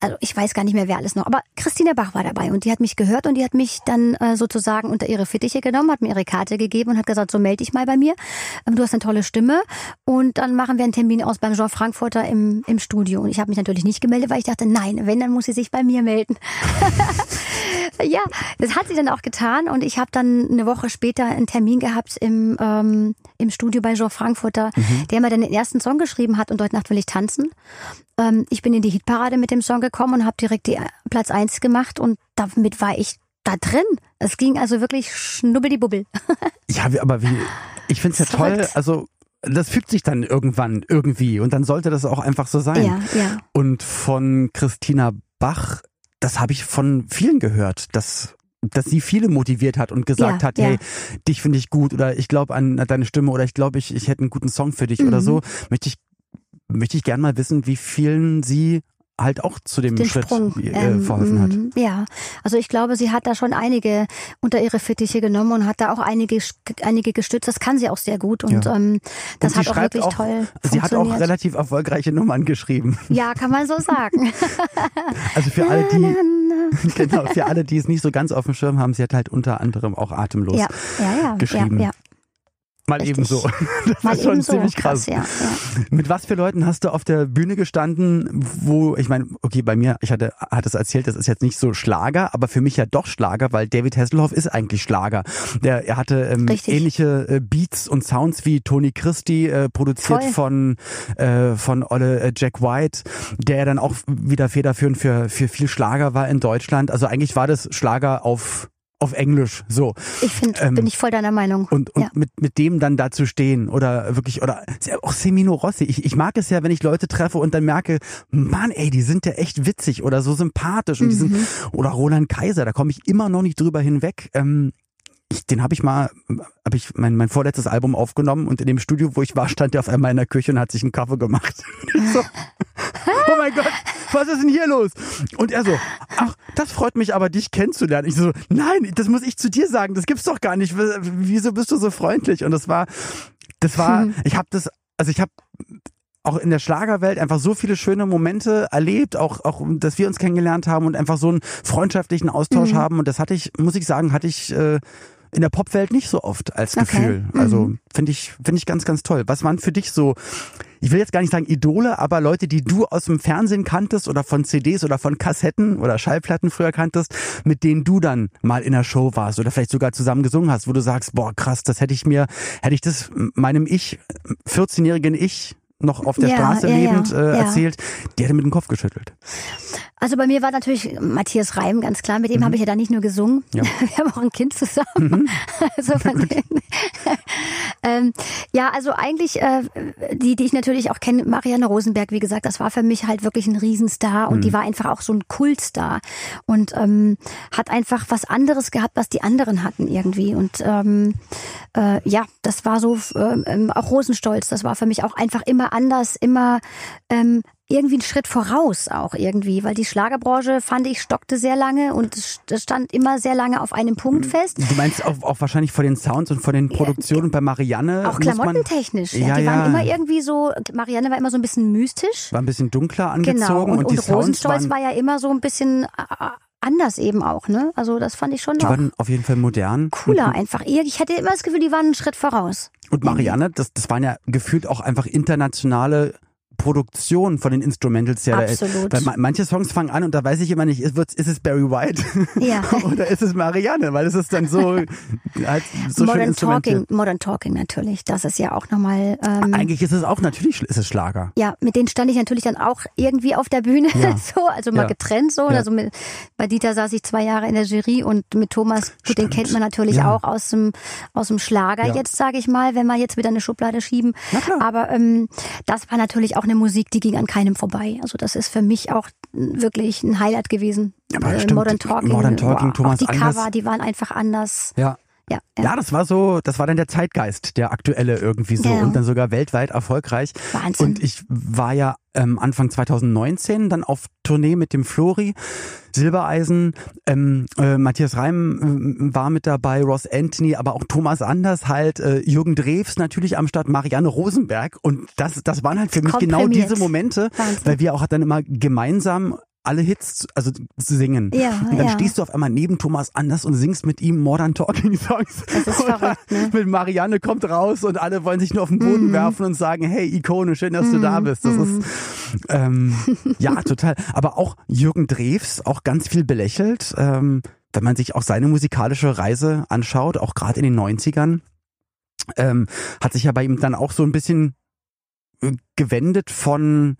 also ich weiß gar nicht mehr, wer alles noch, aber Christina Bach war dabei und die hat mich gehört und die hat mich dann äh, sozusagen unter ihre Fittiche genommen, hat mir ihre Karte gegeben und hat gesagt, so melde dich mal bei mir, ähm, du hast eine tolle Stimme und dann machen wir einen Termin aus beim Jean Frankfurter im, im Studio und ich habe mich natürlich nicht gemeldet, weil ich dachte, nein, wenn, dann muss sie sich bei mir melden. (laughs) ja, das hat sie dann auch getan und ich habe dann eine Woche später einen Termin gehabt im, ähm, im Studio bei Jean Frankfurter, der mir dann den ersten Song geschrieben hat und heute Nacht will ich tanzen. Ähm, ich bin in die Hitparade mit dem Song gekommen und habe direkt die äh, Platz eins gemacht und damit war ich da drin. Es ging also wirklich schnubbeldibubbel. (laughs) Ja, aber wie, ich find's ja toll, Verrückt. also das fügt sich dann irgendwann irgendwie und dann sollte das auch einfach so sein. Ja, ja. Und von Christina Bach, das habe ich von vielen gehört, dass dass sie viele motiviert hat und gesagt Ja, hat, ja. hey, dich finde ich gut oder ich glaube an deine Stimme oder ich glaube, ich, ich hätte einen guten Song für dich oder Mhm. so, möchte ich, möchte ich gern mal wissen, wie vielen sie halt auch zu dem den Schritt Sprung äh, ähm, verholfen hat. mhm, Ja, also ich glaube, sie hat da schon einige unter ihre Fittiche genommen und hat da auch einige einige gestützt. Das kann sie auch sehr gut und Ja. ähm, das Und hat auch wirklich auch, toll Sie hat auch relativ erfolgreiche Nummern geschrieben. ja, kann man so sagen. (laughs) Also für alle, die, (laughs) genau, für alle, die es nicht so ganz auf dem Schirm haben, sie hat halt unter anderem auch atemlos ja, ja, geschrieben. ja, ja. Mal richtig. (laughs) eben so. Das Mal ist schon ziemlich krass. ja, ja. Mit was für Leuten hast du auf der Bühne gestanden, wo, ich meine, okay, bei mir, ich hatte, hatte es erzählt, das ist jetzt nicht so Schlager, aber für mich ja doch Schlager, weil David Hasselhoff ist eigentlich Schlager. Der, er hatte ähm, ähnliche äh, Beats und Sounds wie Tony Christie, äh, produziert Voll. von, äh, von Olle äh, Jack White, der ja dann auch wieder federführend für, für viel Schlager war in Deutschland. Also eigentlich war das Schlager auf, auf Englisch, so. Ich finde, Ähm, bin ich voll deiner Meinung. Und, und ja. mit, mit dem dann da zu stehen oder wirklich, oder auch Semino Rossi. Ich, ich mag es ja, wenn ich Leute treffe und dann merke, Mann, ey, die sind ja echt witzig oder so sympathisch und die Mhm. sind, oder Roland Kaiser, da komme ich immer noch nicht drüber hinweg. Ähm, ich, den habe ich mal, habe ich mein, mein vorletztes Album aufgenommen und in dem Studio, wo ich war, stand der auf einmal in der Küche und hat sich einen Kaffee gemacht. (laughs) so, (laughs) oh mein Gott, was ist denn hier los? Und er so, ach, das freut mich aber, dich kennenzulernen. Ich so, nein, das muss ich zu dir sagen, das gibt's doch gar nicht. Wieso bist du so freundlich? Und das war, das war, ich habe das, also ich habe auch in der Schlagerwelt einfach so viele schöne Momente erlebt, auch, auch, dass wir uns kennengelernt haben und einfach so einen freundschaftlichen Austausch Mhm. haben. Und das hatte ich, muss ich sagen, hatte ich äh, in der Popwelt nicht so oft als Okay. Gefühl. Also Mhm. finde ich, finde ich ganz, ganz toll. Was waren für dich so, ich will jetzt gar nicht sagen Idole, aber Leute, die du aus dem Fernsehen kanntest oder von CDs oder von Kassetten oder Schallplatten früher kanntest, mit denen du dann mal in der Show warst oder vielleicht sogar zusammen gesungen hast, wo du sagst, boah, krass, das hätte ich mir, hätte ich das meinem Ich, 14-jährigen Ich noch auf der Ja, Straße ja, ja, lebend äh, ja. erzählt, der hätte mit dem Kopf geschüttelt. Also bei mir war natürlich Matthias Reim, ganz klar. Mit dem habe ich ja dann nicht nur gesungen, Mhm. (laughs) Wir haben auch ein Kind zusammen. (laughs) Also von (laughs) ähm, ja, also eigentlich äh, die, die ich natürlich auch kenne, Marianne Rosenberg, wie gesagt, das war für mich halt wirklich ein Riesenstar und die war einfach auch so ein Kultstar und ähm, hat einfach was anderes gehabt, was die anderen hatten irgendwie. Und ähm, äh, ja, das war so ähm, auch Rosenstolz. Das war für mich auch einfach immer anders, immer ähm, irgendwie ein Schritt voraus auch irgendwie, weil die Schlagerbranche, fand ich, stockte sehr lange und das stand immer sehr lange auf einem Punkt fest. Du meinst auch, auch wahrscheinlich vor den Sounds und vor den Produktionen bei Marianne? Auch muss man- klamottentechnisch. Ja, Ja, die ja. waren immer irgendwie so, Marianne war immer so ein bisschen mystisch. war ein bisschen dunkler angezogen Genau. Und, und, und, die Rosenstolz war ja immer so ein bisschen anders eben auch, ne? Also das fand ich schon die noch waren auf jeden Fall modern. cooler einfach. Ich hatte immer das Gefühl, die waren einen Schritt voraus. Und Marianne, das, das waren ja gefühlt auch einfach internationale Produktionen von den Instrumentals her. Absolut. Weil ma- manche Songs fangen an und da weiß ich immer nicht, ist, ist es Barry White Ja. (laughs) oder ist es Marianne, weil es ist dann so, (laughs) halt so Modern. Talking, Modern Talking natürlich. Das ist ja auch nochmal. Ähm, Eigentlich ist es auch, natürlich ist es Schlager. ja, mit denen stand ich natürlich dann auch irgendwie auf der Bühne, Ja. (laughs) so, also mal Ja. getrennt so. Also mit, bei Dieter saß ich zwei Jahre in der Jury und mit Thomas, gut, den Stimmt. kennt man natürlich auch aus dem aus dem Schlager jetzt, sage ich mal, wenn wir jetzt wieder eine Schublade schieben. Aber ähm, das war natürlich auch eine Musik, die ging an keinem vorbei. Also das ist für mich auch wirklich ein Highlight gewesen. Aber Äh, stimmt, Modern Talking, Modern Talking, boah, Thomas auch die Anders. Cover, die waren einfach anders. Ja. Ja, ja. Ja, das war so, das war dann der Zeitgeist, der aktuelle irgendwie so Ja. und dann sogar weltweit erfolgreich. Wahnsinn. Und ich war ja ähm, Anfang 2019 dann auf Tournee mit dem Flori, Silbereisen, ähm, äh, Matthias Reim äh, war mit dabei, Ross Anthony, aber auch Thomas Anders halt, äh, Jürgen Drews natürlich am Start, Marianne Rosenberg und das, das waren halt für mich genau diese Momente, Wahnsinn. weil wir auch dann immer gemeinsam alle Hits, also singen. Ja, und dann ja. stehst du auf einmal neben Thomas Anders und singst mit ihm Modern Talking (laughs) Songs. Das ist verrückt, ne? Mit Marianne kommt raus und alle wollen sich nur auf den Boden Mhm. werfen und sagen, hey, Ikone, schön, dass du da bist. Das ist, ähm, (laughs) ja, total. Aber auch Jürgen Drews, auch ganz viel belächelt, ähm, wenn man sich auch seine musikalische Reise anschaut, auch gerade in den 90ern, ähm, hat sich ja bei ihm dann auch so ein bisschen äh, gewendet von,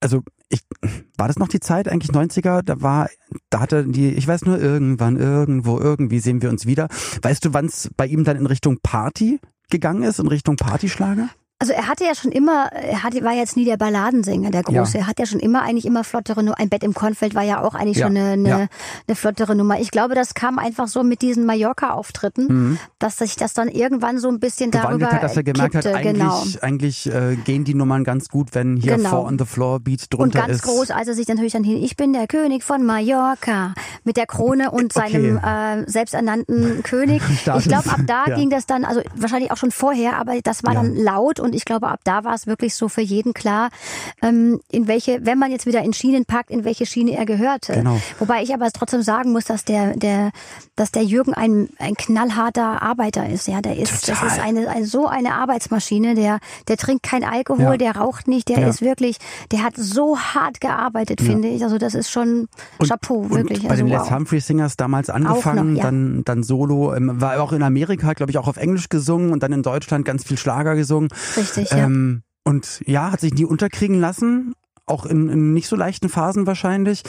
also ich, war das noch die Zeit eigentlich 90er? Da war, da hatte die, ich weiß nur irgendwann, irgendwo, irgendwie sehen wir uns wieder. Weißt du, wann es bei ihm dann in Richtung Party gegangen ist in Richtung Partyschlager? Also er hatte ja schon immer, er hatte, war jetzt nie der Balladensänger, der Große. Ja. Er hat ja schon immer eigentlich immer flottere Nummer. Ein Bett im Kornfeld war ja auch eigentlich ja. schon eine, eine, ja. eine, flottere Nummer. Ich glaube, das kam einfach so mit diesen Mallorca-Auftritten, mhm. dass sich das dann irgendwann so ein bisschen Gewandelt darüber hat, dass er gemerkt kippte, hat, eigentlich, genau. eigentlich äh, gehen die Nummern ganz gut, wenn hier Genau. Four on the Floor Beat drunter Und ganz ist. groß, als er sich dann natürlich dann hin, ich bin der König von Mallorca mit der Krone und Okay. seinem äh, selbsternannten König. (laughs) Ich glaube, ab da ging das dann, also wahrscheinlich auch schon vorher, aber das war dann laut und ich glaube, ab da war es wirklich so für jeden klar, ähm, in welche, wenn man jetzt wieder in Schienen packt, in welche Schiene er gehörte. Genau. Wobei ich aber trotzdem sagen muss, dass der, der, dass der Jürgen ein, ein knallharter Arbeiter ist. Ja, der ist, das Total. ist eine, eine so eine Arbeitsmaschine. Der, der trinkt kein Alkohol, Ja. der raucht nicht, der Ja. ist wirklich, der hat so hart gearbeitet, finde ich. Also das ist schon Chapeau, wirklich. Und bei also, den Les wow. Humphrey Singers damals angefangen, noch, ja. dann, dann Solo, ähm, war auch in Amerika, glaube ich, auch auf Englisch gesungen und dann in Deutschland ganz viel Schlager gesungen. Richtig, ja. Ähm, und ja, hat sich nie unterkriegen lassen, auch in, in nicht so leichten Phasen wahrscheinlich.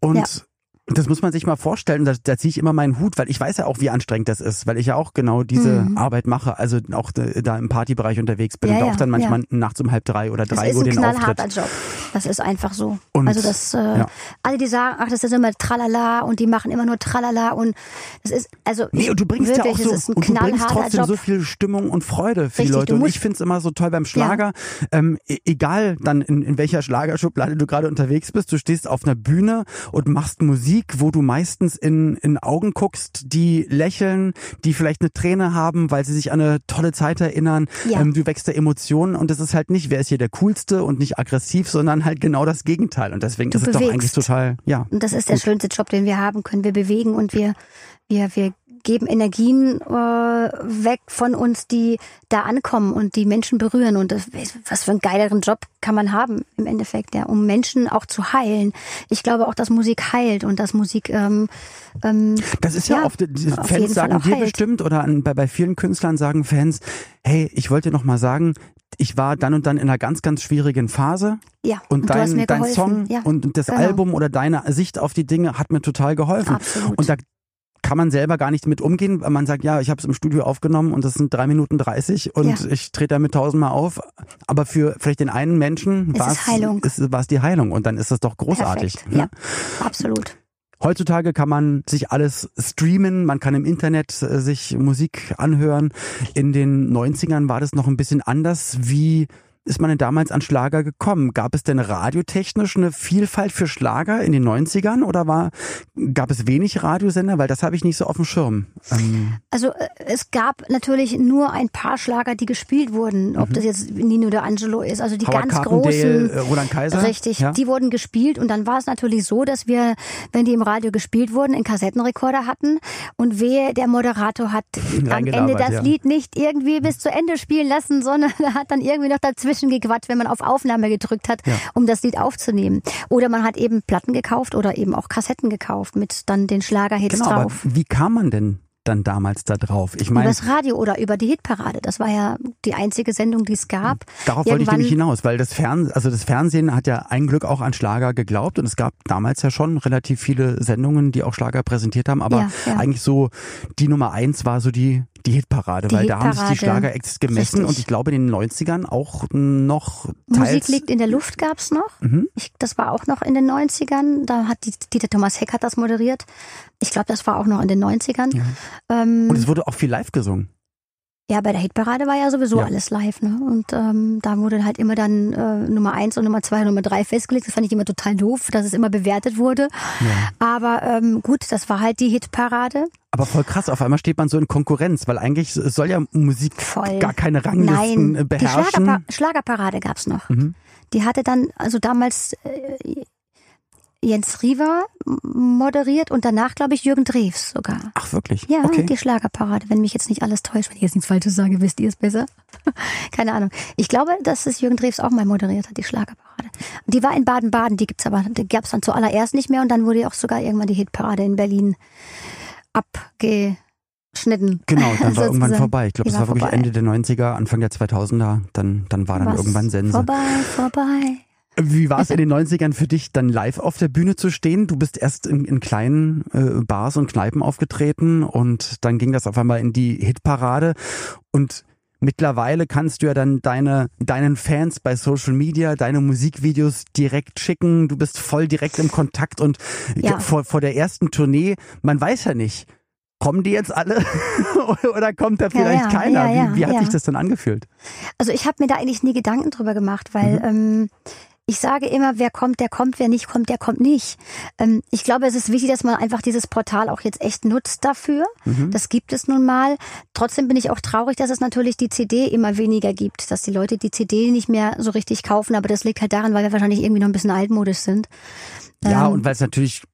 Und. Das muss man sich mal vorstellen, da, da ziehe ich immer meinen Hut, weil ich weiß ja auch, wie anstrengend das ist, weil ich ja auch genau diese Mhm. Arbeit mache, also auch da, im Partybereich unterwegs bin Ja, und auch ja, dann manchmal ja. nachts um halb drei oder Das drei ist Uhr ein den Auftritt. Job. Das ist einfach so. Und, also das, äh, ja. alle die sagen, ach, das ist immer Tralala und die machen immer nur Tralala und das ist, also Nee, und du bringst wirklich, ja auch so, es ist ein und du bringst trotzdem Job. so viel Stimmung und Freude für die Richtig, Leute. du Und ich find's immer so toll beim Schlager, ähm, e- egal dann in, in welcher Schlagerschublade du gerade unterwegs bist, du stehst auf einer Bühne und machst Musik, wo du meistens in, in Augen guckst, die lächeln, die vielleicht eine Träne haben, weil sie sich an eine tolle Zeit erinnern. Ja. Ähm, du wächst der Emotionen und es ist halt nicht, wer ist hier der Coolste und nicht aggressiv, sondern halt genau das Gegenteil. Und deswegen Du ist es doch bewegst. eigentlich total, ja. Und das ist der schönste Job, den wir haben können. Wir bewegen und wir, wir, wir geben Energien äh, weg von uns, die da ankommen und die Menschen berühren. Und das, was für einen geileren Job kann man haben im Endeffekt, ja, um Menschen auch zu heilen. Ich glaube auch, dass Musik heilt und dass Musik ähm, ähm, Das ist ja, Ja, oft, Fans sagen dir bestimmt oder an, bei, bei vielen Künstlern sagen Fans, hey, ich wollte noch mal sagen, ich war dann und dann in einer ganz, ganz schwierigen Phase ja, und, hast dein, dein. Song ja, und und das genau. Album oder deine Sicht auf die Dinge hat mir total geholfen. Absolut. Und da kann man selber gar nicht mit umgehen, weil man sagt, ja, ich habe es im Studio aufgenommen und das sind drei Minuten 30 und Ja. ich trete damit tausendmal auf. Aber für vielleicht den einen Menschen Es war ist Heilung. ist, war es die Heilung und dann ist das doch großartig. Perfekt. ne? Ja, absolut. Heutzutage kann man sich alles streamen, man kann im Internet äh, sich Musik anhören. In den 90ern war das noch ein bisschen anders. Wie ist man denn damals an Schlager gekommen? Gab es denn radiotechnisch eine Vielfalt für Schlager in den 90ern oder war, gab es wenig Radiosender? Weil das habe ich nicht so auf dem Schirm. Ähm, Also äh, es gab natürlich nur ein paar Schlager, die gespielt wurden. Ob das jetzt Nino de Angelo ist, also die Mhm. Howard ganz großen. äh, Roland Kaiser? Richtig, Ja? die wurden gespielt und dann war es natürlich so, dass wir, wenn die im Radio gespielt wurden, einen Kassettenrekorder hatten und wehe, der Moderator hat am Ende das ja. Lied nicht irgendwie bis zu Ende spielen lassen, sondern er (laughs) hat dann irgendwie noch dazwischen gequatscht, wenn man auf Aufnahme gedrückt hat, Ja. um das Lied aufzunehmen. Oder man hat eben Platten gekauft oder eben auch Kassetten gekauft mit dann den Schlagerhits genau, aber drauf. wie kam man denn dann damals da drauf? Ich meine, Übers Radio oder über die Hitparade. Das war ja die einzige Sendung, die es gab. Darauf wollte ich Irgendwann- nämlich hinaus, weil das Fernsehen, also das Fernsehen hat ja ein Glück auch an Schlager geglaubt und es gab damals ja schon relativ viele Sendungen, die auch Schlager präsentiert haben, aber Ja, ja. eigentlich so die Nummer eins war so die die Hitparade, Die weil da haben sich die Hitparade. Schlageracts gemessen Richtig. und ich glaube in den 90ern auch noch Musik teils liegt in der Luft gab's noch. Mhm. Ich, das war auch noch in den 90ern. Da hat die, Dieter Thomas Heck hat das moderiert. Ich glaube, das war auch noch in den 90ern. Ähm, und es wurde auch viel live gesungen. Ja, bei der Hitparade war ja sowieso Ja. alles live. Ne? Und ähm, da wurde halt immer dann äh, Nummer eins und Nummer zwei und Nummer drei festgelegt. Das fand ich immer total doof, dass es immer bewertet wurde. Aber ähm, gut, das war halt die Hitparade. Aber voll krass, auf einmal steht man so in Konkurrenz, weil eigentlich soll ja Musik Voll. gar keine Ranglisten Nein, äh, die beherrschen. Schlagerpa Schlagerparade gab's noch. Mhm. Die hatte dann, also damals äh, Jens Riewer moderiert und danach, glaube ich, Jürgen Drews sogar. Ach wirklich? Ja, okay. die Schlagerparade. Wenn mich jetzt nicht alles täuscht, wenn ich jetzt nichts Falsches sage, wisst ihr es besser. (laughs) Keine Ahnung. Ich glaube, dass es Jürgen Drews auch mal moderiert hat, die Schlagerparade. Die war in Baden-Baden, die gibt's aber, die gab's dann zuallererst nicht mehr und dann wurde auch sogar irgendwann die Hitparade in Berlin abgeschnitten. Genau, dann war (laughs) irgendwann vorbei. Ich glaube, das war wirklich vorbei. Ende der 90er, Anfang der 2000er. Dann, dann war dann Was irgendwann Sense. Vorbei, vorbei. Wie war es in den 90ern für dich, dann live auf der Bühne zu stehen? Du bist erst in, in kleinen äh, Bars und Kneipen aufgetreten und dann ging das auf einmal in die Hitparade. Und Mittlerweile kannst du ja dann deine, deinen Fans bei Social Media deine Musikvideos direkt schicken. Du bist voll direkt im Kontakt und ja. vor, vor der ersten Tournee, man weiß ja nicht, kommen die jetzt alle (laughs) oder kommt da vielleicht ja, ja, keiner? Wie, wie, hat sich das dann angefühlt? Also ich habe mir da eigentlich nie Gedanken drüber gemacht, weil mhm. ähm, ich sage immer, wer kommt, der kommt, wer nicht kommt, der kommt nicht. Ähm, ich glaube, es ist wichtig, dass man einfach dieses Portal auch jetzt echt nutzt dafür. Mhm. Das gibt es nun mal. Trotzdem bin ich auch traurig, dass es natürlich die CD immer weniger gibt, dass die Leute die CD nicht mehr so richtig kaufen. Aber das liegt halt daran, weil wir wahrscheinlich irgendwie noch ein bisschen altmodisch sind. Ja, ähm, und weil es natürlich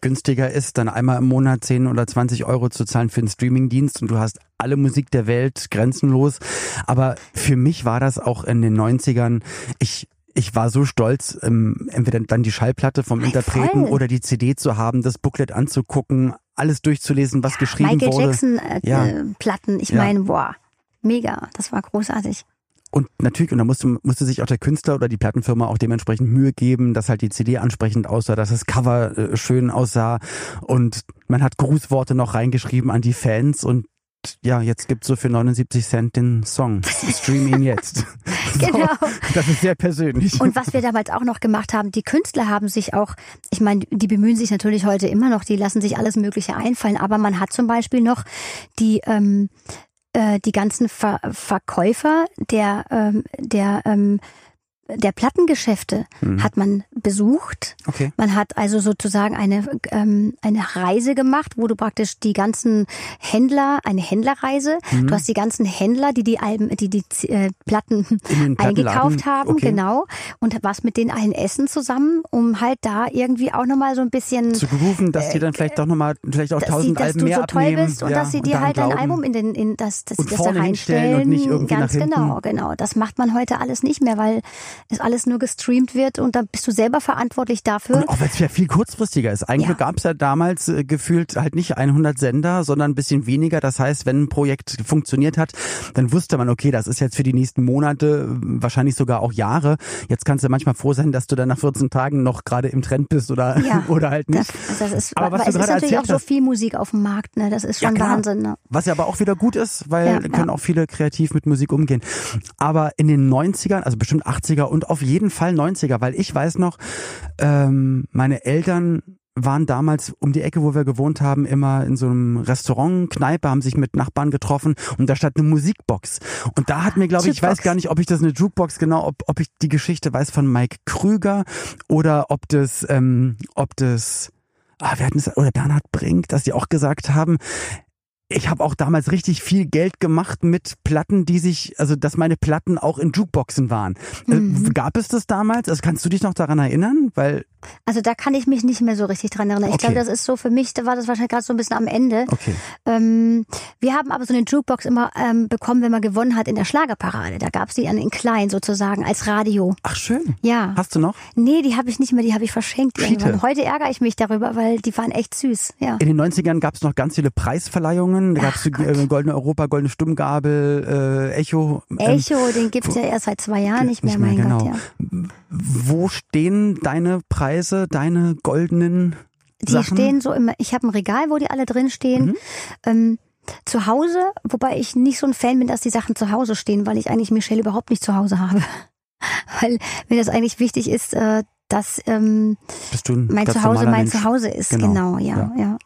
günstiger ist, dann einmal im Monat 10 oder 20 Euro zu zahlen für einen Streamingdienst und du hast alle Musik der Welt grenzenlos. Aber für mich war das auch in den 90ern, ich ich war so stolz, ähm, entweder dann die Schallplatte vom Interpreten oder die CD zu haben, das Booklet anzugucken, alles durchzulesen, was ja, geschrieben Michael wurde. Michael Jackson äh, ja. Äh, Platten, ich ja. meine, boah, mega, das war großartig. Und natürlich, und da musste, musste sich auch der Künstler oder die Plattenfirma auch dementsprechend Mühe geben, dass halt die CD ansprechend aussah, dass das Cover äh, schön aussah und man hat Grußworte noch reingeschrieben an die Fans und ja, jetzt gibt's so für 79 Cent den Song. (laughs) Stream ihn jetzt. (laughs) genau. So, das ist sehr persönlich. Und was wir damals auch noch gemacht haben, die Künstler haben sich auch, ich meine, die bemühen sich natürlich heute immer noch, die lassen sich alles Mögliche einfallen, aber man hat zum Beispiel noch die, ähm, äh, die ganzen Ver Verkäufer der, ähm, der ähm, der Plattengeschäfte mhm. hat man besucht. Okay. Man hat also sozusagen eine, ähm, eine Reise gemacht, wo du praktisch die ganzen Händler, eine Händlerreise, mhm. du hast die ganzen Händler, die die Alben, die die äh, Platten eingekauft haben, okay. genau, und warst mit denen allen essen zusammen, um halt da irgendwie auch nochmal so ein bisschen zu rufen, dass die dann vielleicht doch nochmal, vielleicht auch tausend Alben mehr so abnehmen. toll bist und ja, dass sie dir halt dein Album in den, in das, dass sie das da reinstellen. Und nicht irgendwie Ganz genau, genau. Das macht man heute alles nicht mehr, weil es alles nur gestreamt wird und dann bist du selber verantwortlich dafür. Und auch weil es ja viel kurzfristiger ist. Eigentlich ja. gab es ja damals äh, gefühlt halt nicht 100 Sender, sondern ein bisschen weniger. Das heißt, wenn ein Projekt funktioniert hat, dann wusste man, okay, das ist jetzt für die nächsten Monate, wahrscheinlich sogar auch Jahre. Jetzt kannst du manchmal froh sein, dass du dann nach 14 Tagen noch gerade im Trend bist oder, ja, (laughs) oder halt nicht. Das, das ist, aber was du es ist natürlich auch so viel Musik auf dem Markt, ne? Das ist schon ja, Wahnsinn. Ne? Was ja aber auch wieder gut ist, weil ja, können auch viele kreativ mit Musik umgehen. Aber in den 90ern, also bestimmt 80er und auf jeden Fall 90er, weil ich weiß noch, ähm, meine Eltern waren damals um die Ecke, wo wir gewohnt haben, immer in so einem Restaurant, Kneipe, haben sich mit Nachbarn getroffen und da stand eine Musikbox. Und da hat mir, glaube ich, ich weiß gar nicht, ob ich das eine Jukebox genau, ob, ob ich die Geschichte weiß von Mike Krüger oder ob das, ähm, ob das, ah, wir hatten es, oder Bernhard Brink, dass die auch gesagt haben, ich habe auch damals richtig viel Geld gemacht mit Platten, die sich, also dass meine Platten auch in Jukeboxen waren. Äh, mhm. Gab es das damals? Also kannst du dich noch daran erinnern? Weil also da kann ich mich nicht mehr so richtig dran erinnern. Ich okay. glaube, das ist so für mich, da war das wahrscheinlich gerade so ein bisschen am Ende. Okay. Ähm, wir haben aber so eine Jukebox immer ähm, bekommen, wenn man gewonnen hat in der Schlagerparade. Da gab es die in klein sozusagen als Radio. Ach schön. Ja. Hast du noch? Nee, die habe ich nicht mehr, die habe ich verschenkt. Heute ärgere ich mich darüber, weil die waren echt süß. Ja. In den 90ern gab es noch ganz viele Preisverleihungen. Da gab es äh, Goldene Europa, Goldene Stummgabel, äh, Echo. Ähm, Echo, den gibt's ja erst seit zwei Jahren nicht mehr, nicht mehr mein genau. Gott. Ja. Wo stehen deine Preise, deine goldenen Die Sachen? stehen so immer, ich habe ein Regal, wo die alle drin stehen. Mhm. Ähm, zu Hause, wobei ich nicht so ein Fan bin, dass die Sachen zu Hause stehen, weil ich eigentlich Michelle überhaupt nicht zu Hause habe. (laughs) weil mir das eigentlich wichtig ist, äh, dass ähm, mein Zuhause mein Mensch. Zuhause ist. Genau, genau ja, ja. ja.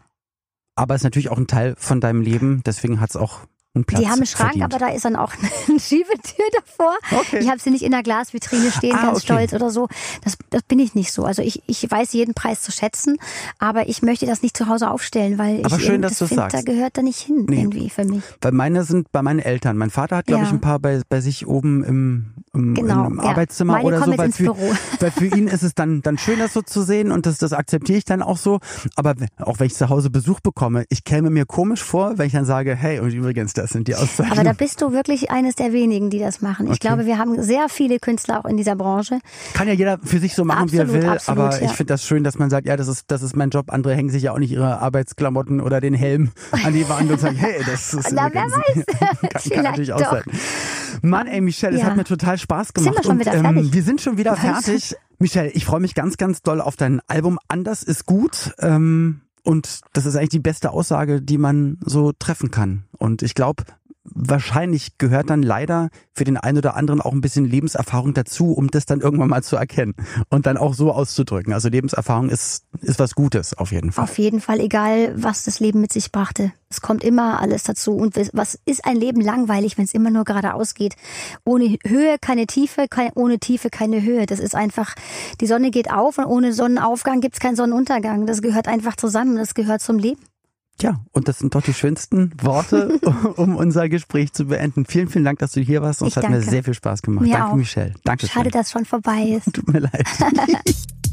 Aber es ist natürlich auch ein Teil von deinem Leben, deswegen hat es auch einen Platz Die haben einen Schrank, verdient. aber da ist dann auch (laughs) eine Schiebetür davor. Okay. Ich habe sie nicht in der Glasvitrine stehen, ah, ganz okay. stolz oder so. Das, das bin ich nicht so. Also ich, ich weiß jeden Preis zu schätzen, aber ich möchte das nicht zu Hause aufstellen, weil aber ich schön, dass das find, da gehört da nicht hin nee. irgendwie für mich. Weil meine sind bei meinen Eltern. Mein Vater hat, glaube ja. ich, ein paar bei, bei sich oben im, im, genau, im Arbeitszimmer Meine oder so. Weil für, (laughs) weil für ihn ist es dann, dann schön, das so zu sehen und das, das akzeptiere ich dann auch so. Aber auch wenn ich zu Hause Besuch bekomme, ich käme mir komisch vor, wenn ich dann sage, hey, und übrigens, das sind die Auszeichnungen da bist du wirklich eines der wenigen, die das machen. Okay. Ich glaube, wir haben sehr viele Künstler auch in dieser Branche. Kann ja jeder für sich so machen, absolut, wie er will, absolut, aber ja. ich finde das schön, dass man sagt, ja, das ist, das ist mein Job. Andere hängen sich ja auch nicht ihre Arbeitsklamotten oder den Helm an die Wand und sagen, hey, das ist (laughs) Na, wer weiß. (laughs) kann, kann natürlich auch sein. Mann, ey, Michelle, es ja. hat mir total Spaß gemacht. Sind wir schon wieder und, ähm, fertig? wir sind schon wieder fertig. Michelle, ich freue mich ganz, ganz doll auf dein Album. Anders ist gut. Ähm, und das ist eigentlich die beste Aussage, die man so treffen kann. Und ich glaube, wahrscheinlich gehört dann leider für den einen oder anderen auch ein bisschen Lebenserfahrung dazu, um das dann irgendwann mal zu erkennen und dann auch so auszudrücken. Also Lebenserfahrung ist, ist was Gutes auf jeden Fall. Auf jeden Fall, egal was das Leben mit sich brachte. Es kommt immer alles dazu. Und was ist ein Leben langweilig, wenn es immer nur geradeaus geht? Ohne Höhe keine Tiefe, keine, ohne Tiefe keine Höhe. Das ist einfach, die Sonne geht auf und ohne Sonnenaufgang gibt es keinen Sonnenuntergang. Das gehört einfach zusammen, das gehört zum Leben. Ja, und das sind doch die schönsten Worte, (laughs) um unser Gespräch zu beenden. Vielen, vielen Dank, dass du hier warst. Uns hat mir sehr viel Spaß gemacht. Mir danke, auch. Michelle. Danke. Schade, dass schon vorbei ist. (laughs) Tut mir leid. (laughs)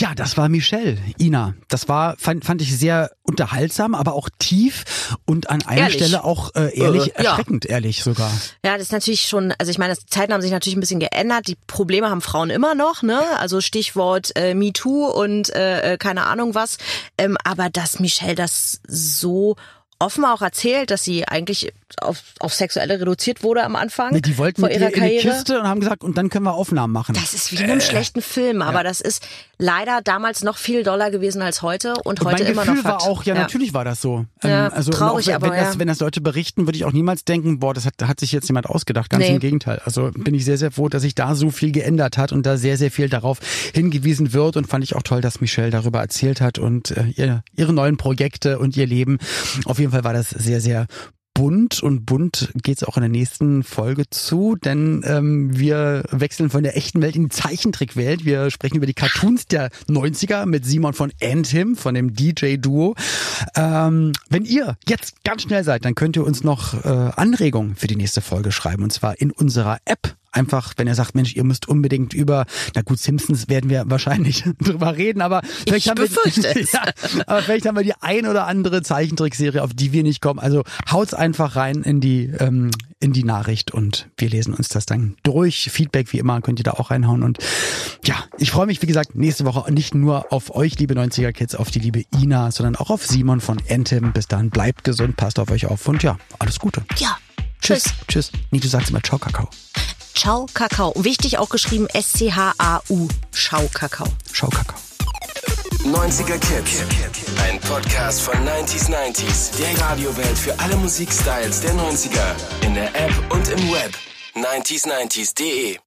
Tja, das war Michelle, Ina. Das war, fand, fand ich sehr unterhaltsam, aber auch tief und an einer ehrlich. Stelle auch äh, ehrlich, äh, erschreckend ja. ehrlich sogar. Ja, das ist natürlich schon, also ich meine, die Zeiten haben sich natürlich ein bisschen geändert. Die Probleme haben Frauen immer noch, ne? Also Stichwort äh, MeToo und äh, keine Ahnung was. Ähm, aber dass Michelle das so offen auch erzählt, dass sie eigentlich auf, auf Sexuelle reduziert wurde am Anfang. Nee, die wollten vor ihrer ihr in die Karriere. Kiste und haben gesagt, und dann können wir Aufnahmen machen. Das ist wie in einem Äh, schlechten Film, aber das ist leider damals noch viel doller gewesen als heute und, Und heute mein immer Gefühl noch Fakt. war auch, ja, natürlich war das so. Ja, also traurig, auch, wenn, aber wenn, das, ja. wenn das Leute berichten, würde ich auch niemals denken, boah, das hat, hat sich jetzt jemand ausgedacht. Ganz Nee. im Gegenteil. Also bin ich sehr, sehr froh, dass sich da so viel geändert hat und da sehr, sehr viel darauf hingewiesen wird. Und fand ich auch toll, dass Michelle darüber erzählt hat und äh, ihr, ihre neuen Projekte und ihr Leben. Auf jeden Fall war das sehr, sehr bunt und bunt geht's auch in der nächsten Folge zu, denn ähm, wir wechseln von der echten Welt in die Zeichentrickwelt. Wir sprechen über die Cartoons der 90er mit Simon von Anthem, von dem DJ-Duo. Ähm, wenn ihr jetzt ganz schnell seid, dann könnt ihr uns noch äh, Anregungen für die nächste Folge schreiben und zwar in unserer App. Einfach, wenn ihr sagt, Mensch, ihr müsst unbedingt über, na gut, Simpsons werden wir wahrscheinlich (laughs) drüber reden, aber vielleicht Ich haben wir, (laughs) ja, aber vielleicht haben wir die ein oder andere Zeichentrickserie, auf die wir nicht kommen. Also haut's einfach rein in die ähm, in die Nachricht und wir lesen uns das dann durch. Feedback wie immer könnt ihr da auch reinhauen und ja, ich freue mich wie gesagt nächste Woche nicht nur auf euch liebe 90er Kids, auf die liebe Ina, sondern auch auf Simon von Anthem. Bis dann bleibt gesund, passt auf euch auf und ja, alles Gute. Ja. Tschüss. Tschüss. Tschüss. Nee, du sagst immer Ciao Kakao. Ciao Kakao. Wichtig auch geschrieben S-C-H-A-U. Schau Kakao. Ciao Kakao. 90er Kids. Ein Podcast von 90s 90s. Der Radiowelt für alle Musikstyles der 90er. In der App und im Web. 90s90s.de